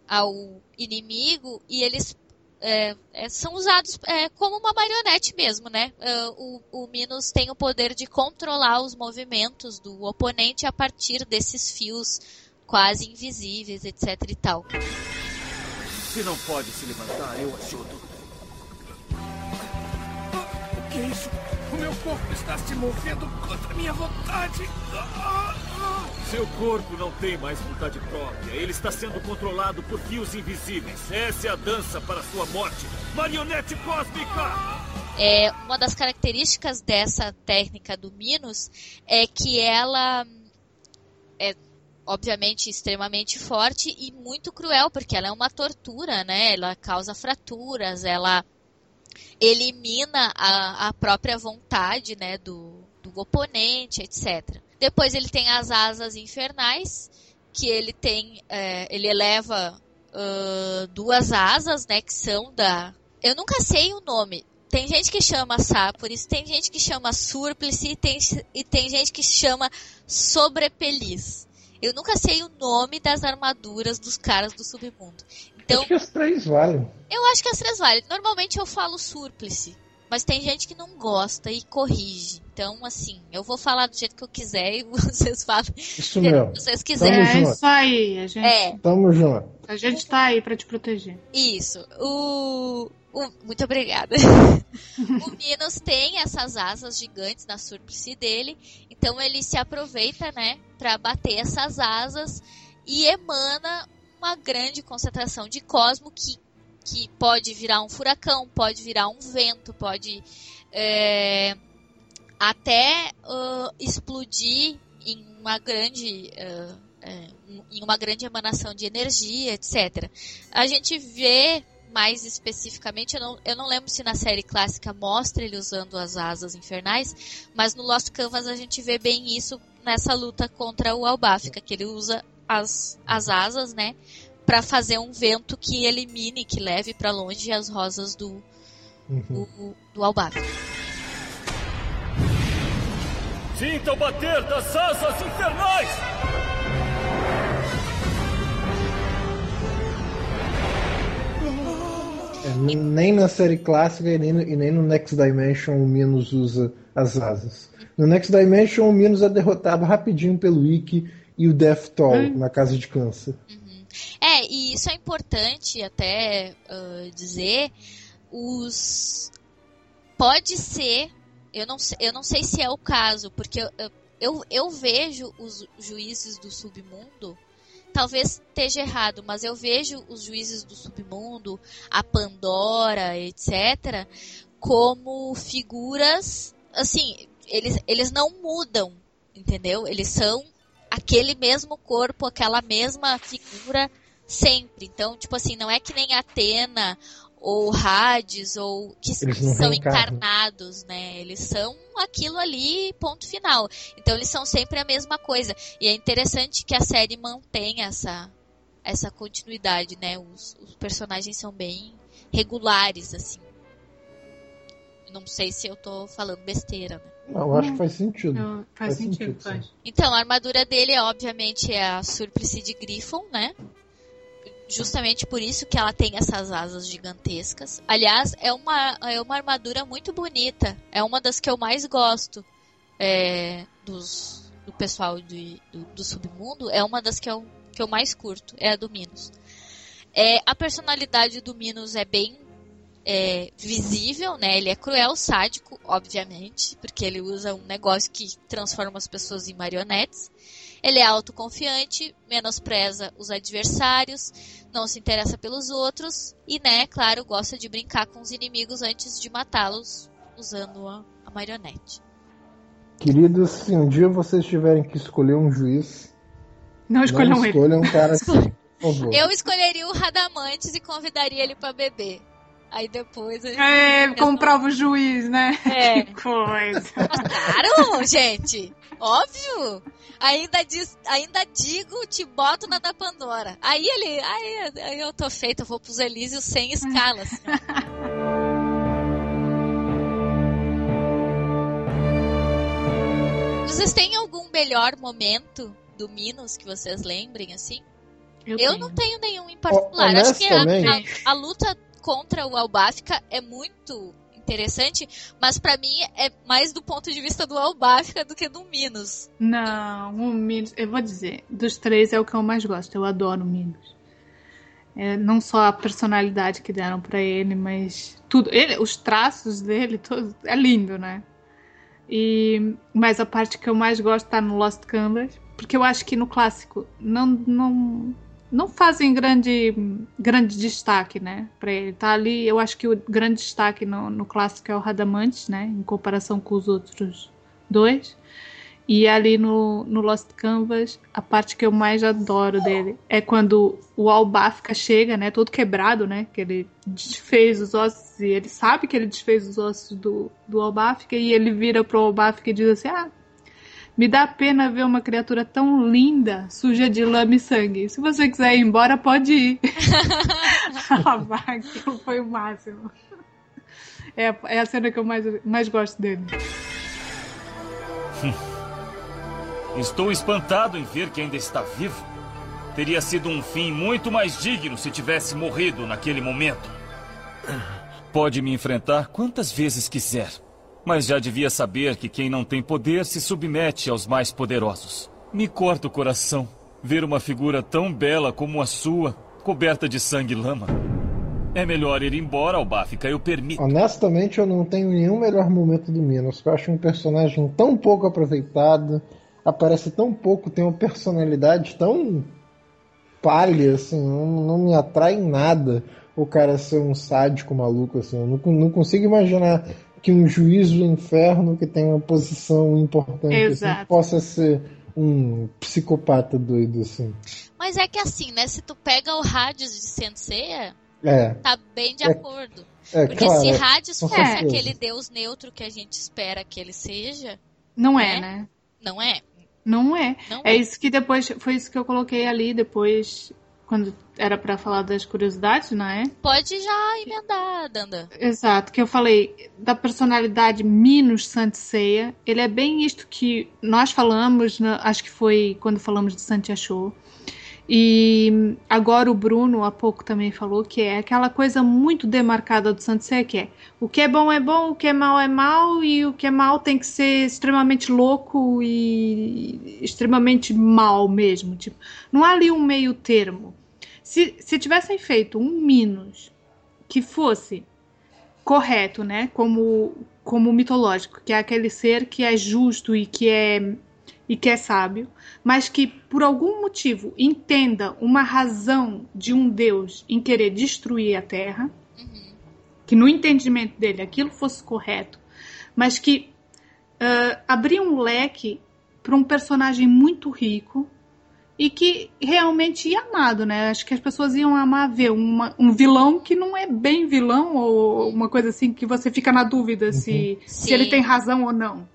ao inimigo e eles é, é, são usados é, como uma marionete mesmo, né? Uh, o, o Minos tem o poder de controlar os movimentos do oponente a partir desses fios quase invisíveis, etc e tal. Se não pode se levantar, eu ajudo. Que é isso? O meu corpo está se movendo contra minha vontade. Ah, ah. Seu corpo não tem mais vontade própria. Ele está sendo controlado por fios invisíveis. Essa é a dança para sua morte. Marionete cósmica! É, uma das características dessa técnica do Minos é que ela é obviamente extremamente forte e muito cruel, porque ela é uma tortura, né? Ela causa fraturas, ela elimina a, a própria vontade, né, do, do oponente, etc. Depois ele tem as asas infernais, que ele tem, é, ele eleva uh, duas asas, né, que são da... Eu nunca sei o nome. Tem gente que chama Sáporis, tem gente que chama Surplice e tem, e tem gente que chama Sobrepeliz. Eu nunca sei o nome das armaduras dos caras do submundo. Então, acho que as três valem. Eu acho que as três valem. Normalmente eu falo súplice, mas tem gente que não gosta e corrige. Então, assim, eu vou falar do jeito que eu quiser e vocês falam isso mesmo. que vocês quiserem. É isso aí, a gente. É. Tamo junto. A gente tá aí para te proteger. Isso. O, o muito obrigada. o Minos tem essas asas gigantes na súplice dele, então ele se aproveita, né, para bater essas asas e emana uma grande concentração de cosmo que, que pode virar um furacão, pode virar um vento, pode é, até uh, explodir em uma grande uh, em uma grande emanação de energia, etc. A gente vê mais especificamente, eu não, eu não lembro se na série clássica mostra ele usando as asas infernais, mas no Lost Canvas a gente vê bem isso nessa luta contra o Albafica, que ele usa as, as asas, né, para fazer um vento que elimine, que leve para longe as rosas do, uhum. do, do Albafica. Sinta o bater das asas infernais! É, nem na série clássica e nem, no, e nem no Next Dimension o Minos usa as asas. No Next Dimension o Minos é derrotado rapidinho pelo Ikki e o Death Toll hum. na Casa de Câncer. Uhum. É, e isso é importante até uh, dizer. Os pode ser, eu não, eu não sei se é o caso, porque eu, eu, eu vejo os juízes do submundo talvez esteja errado, mas eu vejo os juízes do submundo, a Pandora, etc., como figuras, assim, eles, eles não mudam, entendeu? Eles são aquele mesmo corpo, aquela mesma figura sempre. Então, tipo assim, não é que nem Atena ou Hades, ou que são encarnados, né? Eles são aquilo ali, ponto final. Então eles são sempre a mesma coisa. E é interessante que a série mantenha essa, essa continuidade, né? Os, os personagens são bem regulares, assim. Não sei se eu tô falando besteira, né? Não, eu acho que faz sentido. Não, faz, faz, sentido, sentido faz. Então, a armadura dele, obviamente, é a Surplice de Griffon, né? justamente por isso que ela tem essas asas gigantescas. Aliás, é uma, é uma armadura muito bonita. É uma das que eu mais gosto é, dos, do pessoal do, do, do, submundo. É uma das que eu, que eu mais curto. É a do Minos. É, a personalidade do Minos é bem é, visível, né? Ele é cruel, sádico, obviamente, porque ele usa um negócio que transforma as pessoas em marionetes. Ele é autoconfiante, menospreza os adversários, não se interessa pelos outros e, né, claro, gosta de brincar com os inimigos antes de matá-los usando a, a marionete. Queridos, se um dia vocês tiverem que escolher um juiz, não escolham, não escolham um cara assim, por favor. Eu escolheria o Radamantes e convidaria ele para beber. Aí depois. É, comprava o juiz, né? É. Que coisa. Claro, gente. Óbvio. Ainda, diz, ainda digo, te boto na da Pandora. Aí ele. Aí, aí eu tô feito, eu vou pros Elísios sem escalas. Vocês têm algum melhor momento do Minos que vocês lembrem, assim? Eu, eu não tenho nenhum em particular. Acho que a, a, a luta contra o Albafica é muito interessante, mas para mim é mais do ponto de vista do Albafica do que do Minos. Não, o Minos, eu vou dizer, dos três é o que eu mais gosto. Eu adoro o Minos. É, não só a personalidade que deram para ele, mas tudo. Ele, os traços dele, todo, é lindo, né? E, mas a parte que eu mais gosto tá no Lost Canvas, porque eu acho que no clássico não, não, não fazem grande, grande destaque, né? Pra ele. Tá ali, eu acho que o grande destaque no, no clássico é o Radamantes, né? Em comparação com os outros dois. E ali no, no Lost Canvas, a parte que eu mais adoro dele é quando o Albafka chega, né? Todo quebrado, né? Que ele desfez os ossos e ele sabe que ele desfez os ossos do, do Albafka e ele vira pro Albafka e diz assim: Ah, me dá pena ver uma criatura tão linda, suja de lama e sangue. Se você quiser ir embora, pode ir. Aquilo foi o máximo. É, é a cena que eu mais, mais gosto dele. Estou espantado em ver que ainda está vivo. Teria sido um fim muito mais digno se tivesse morrido naquele momento. Pode me enfrentar quantas vezes quiser, mas já devia saber que quem não tem poder se submete aos mais poderosos. Me corta o coração ver uma figura tão bela como a sua, coberta de sangue e lama. É melhor ir embora, Albáfica, eu permito. Honestamente, eu não tenho nenhum melhor momento do Minos. Eu acho um personagem tão pouco aproveitado, aparece tão pouco, tem uma personalidade tão palha, assim, não, não me atrai em nada o cara ser um sádico maluco, assim. Eu não, não consigo imaginar que um juiz do inferno que tem uma posição importante assim, possa ser um psicopata doido, assim. Mas é que assim, né? Se tu pega o Hades de Senseiya, é. tá bem de É- acordo. É, Porque claro, se Hades com fosse certeza. aquele deus neutro que a gente espera que ele seja, Não é, É? né? não é. Não é. Não É isso que depois. Foi isso que eu coloquei ali depois, quando era pra falar das curiosidades, não é? Pode já emendar, Danda. Exato, que eu falei da personalidade Minos Santiceia. Ele é bem isto que nós falamos, né, acho que foi quando falamos de Santi Achou. E agora o Bruno há pouco também falou que é aquela coisa muito demarcada do Santiceia, que é o que é bom é bom, o que é mal é mal, e o que é mal tem que ser extremamente louco e extremamente mal mesmo. Tipo, não há ali um meio termo. Se, se tivessem feito um Minos que fosse correto, né? Como, como mitológico, que é aquele ser que é justo e que é e que é sábio, mas que por algum motivo entenda uma razão de um Deus em querer destruir a Terra, Uhum. que no entendimento dele aquilo fosse correto, mas que ah, abria um leque para um personagem muito rico e que realmente ia amado, né? Acho que as pessoas iam amar ver uma- um vilão que não é bem vilão ou uma coisa assim que você fica na dúvida se, se Sim. ele tem razão ou não.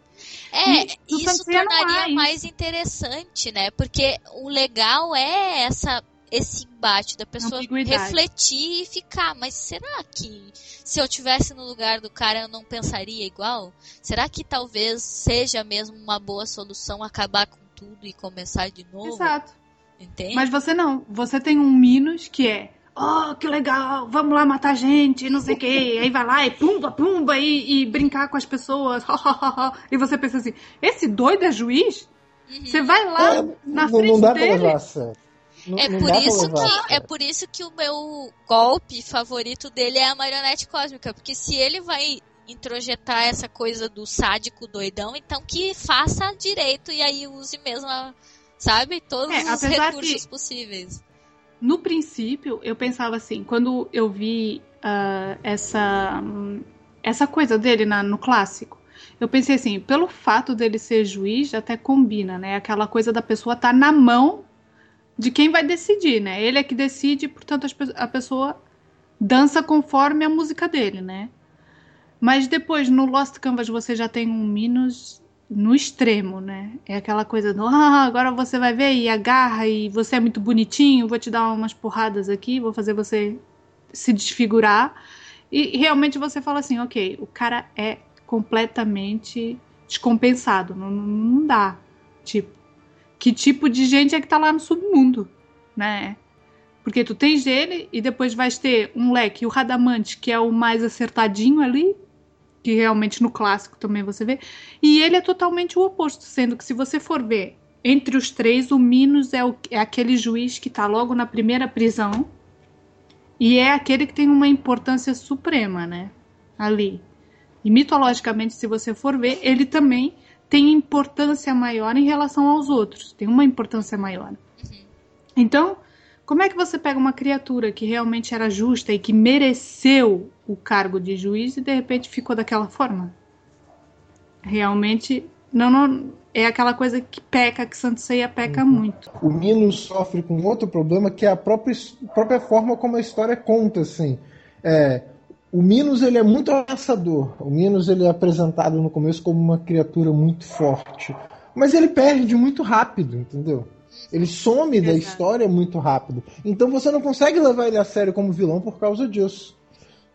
É, E isso há tornaria isso. mais interessante, né? Porque o legal é essa esse embate da pessoa refletir e ficar, mas será que se eu tivesse no lugar do cara eu não pensaria igual? Será que talvez seja mesmo uma boa solução acabar com tudo e começar de novo? Exato. Entende? Mas você não. Você tem um Minos que é. Oh, que legal, vamos lá matar gente, não sei o quê. Aí vai lá e pumba, pumba, e, e brincar com as pessoas. e você pensa assim: esse doido é juiz? Uhum. Você vai lá É, na não, frente não dá pra dele. levar a sério. Não- É não por, pra isso levar que, é por isso que o meu golpe favorito dele é a marionete cósmica. Porque se ele vai introjetar essa coisa do sádico doidão, então que faça direito e aí use mesmo, a- sabe, todos É, os recursos que- possíveis. No princípio, eu pensava assim, quando eu vi ah, essa, essa coisa dele na- no clássico, eu pensei assim, pelo fato dele ser juiz, até combina, né? Aquela coisa da pessoa estar na mão de quem vai decidir, né? Ele é que decide, portanto a pessoa dança conforme a música dele, né? Mas depois, no Lost Canvas, você já tem um Minos no extremo, né? É aquela coisa do, ah, agora você vai ver e agarra e você é muito bonitinho, vou te dar umas porradas aqui, vou fazer você se desfigurar. E realmente você fala assim, ok, o cara é completamente descompensado, não, não- dá. Tipo, que tipo de gente é que tá lá no submundo, né? Porque tu tens ele e depois vais ter um leque, o Radamante, que é o mais acertadinho ali, que realmente no clássico também você vê. E ele é totalmente o oposto, sendo que se você for ver entre os três, o Minos é, o- é aquele juiz que tá logo na primeira prisão, E é aquele que tem uma importância suprema, né? Ali. E mitologicamente, se você for ver, ele também tem importância maior em relação aos outros. Tem uma importância maior. Então, como é que você pega uma criatura que realmente era justa e que mereceu o cargo de juiz e de repente ficou daquela forma? Realmente, não, não é aquela coisa que peca, que Santo Ceia peca uhum. muito. O Minos sofre com outro problema que é a própria, própria forma como a história conta, assim. É, o Minos ele é muito ameaçador. O Minos ele é apresentado no começo como uma criatura muito forte, mas ele perde muito rápido, entendeu? Ele some Exato. da história muito rápido. Então você não consegue levar ele a sério como vilão por causa disso.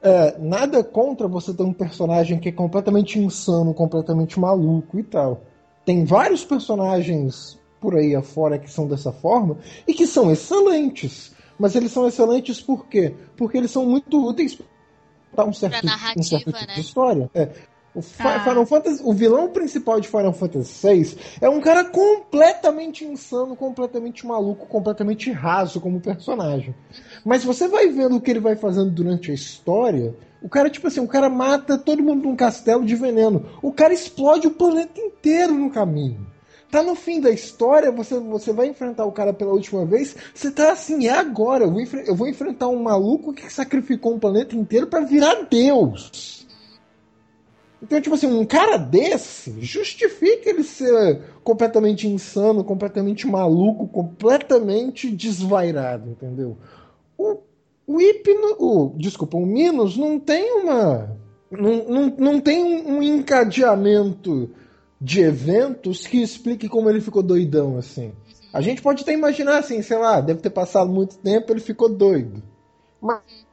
É, nada contra você ter um personagem que é completamente insano, completamente maluco e tal. Tem vários personagens por aí afora que são dessa forma e que são excelentes. Mas eles são excelentes por quê? Porque eles são muito úteis para um certo, um certo tipo né? de história. É. O ah. Final Fantasy, o vilão principal de Final Fantasy VI é um cara completamente insano, completamente maluco, completamente raso como personagem. Mas você vai vendo o que ele vai fazendo durante a história. O cara, tipo assim, o cara mata todo mundo num castelo de veneno. O cara explode o planeta inteiro no caminho. Tá no fim da história, você, você vai enfrentar o cara pela última vez, você tá assim, é agora, eu vou, eu vou enfrentar um maluco que sacrificou um planeta inteiro para virar Deus. Então, tipo assim, um cara desse justifica ele ser completamente insano, completamente maluco, completamente desvairado, entendeu? O, o Hipno, o, desculpa, o Minos não tem uma. Não, não, não tem um encadeamento de eventos que explique como ele ficou doidão assim. A gente pode até imaginar assim, sei lá, deve ter passado muito tempo, ele ficou doido. Mas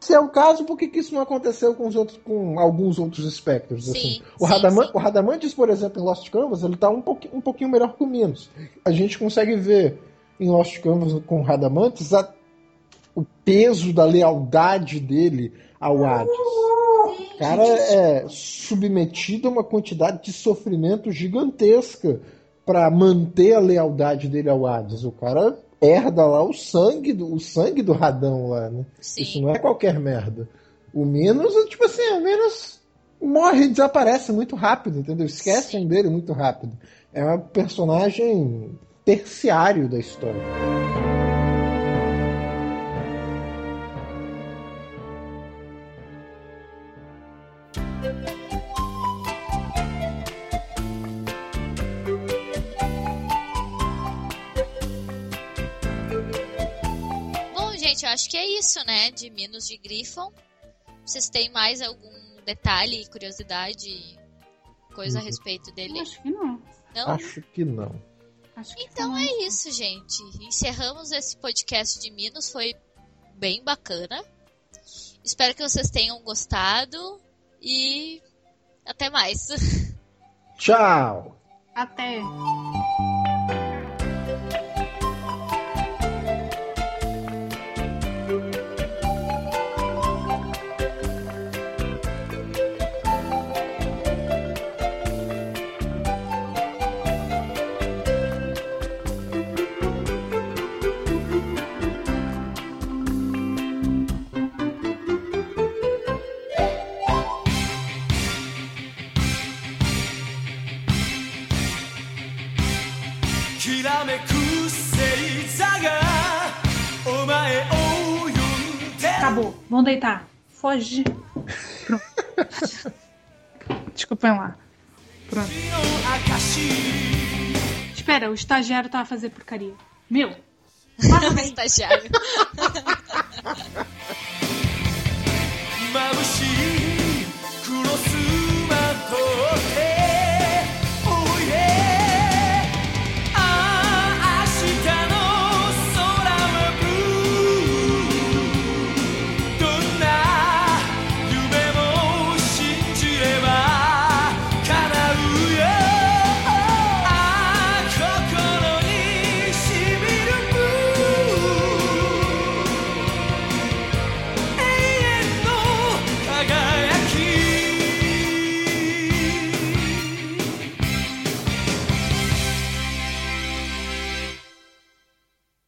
se é o caso, por que, que isso não aconteceu com, os outros, com alguns outros espectros? Sim, assim? o, sim, Radaman, sim. o Radamantes, por exemplo, em Lost Canvas, ele está um, pouquinho, um pouquinho melhor que o Minos. A gente consegue ver em Lost Canvas com o Radamantes a, o peso da lealdade dele ao Hades. O cara é submetido a uma quantidade de sofrimento gigantesca para manter a lealdade dele ao Hades. O cara herda lá o sangue do, o sangue do Radão lá, né? Sim. Isso não é qualquer merda. O Minos, tipo assim, o Minos morre e desaparece muito rápido, entendeu? Esquecem Sim. dele muito rápido. É um personagem terciário da história. Isso, né? De Minos de Griffon. Vocês têm mais algum detalhe, curiosidade, coisa a uhum. respeito dele? Acho que não. Não? Acho que não. Acho que então é isso, gente. Encerramos esse podcast de Minos. Foi bem bacana. Espero que vocês tenham gostado e até mais. Tchau. Até. Vão deitar. Foge. Pronto. Desculpem lá. Pronto. Espera, o estagiário tá a fazer porcaria. Meu! Para o estagiário.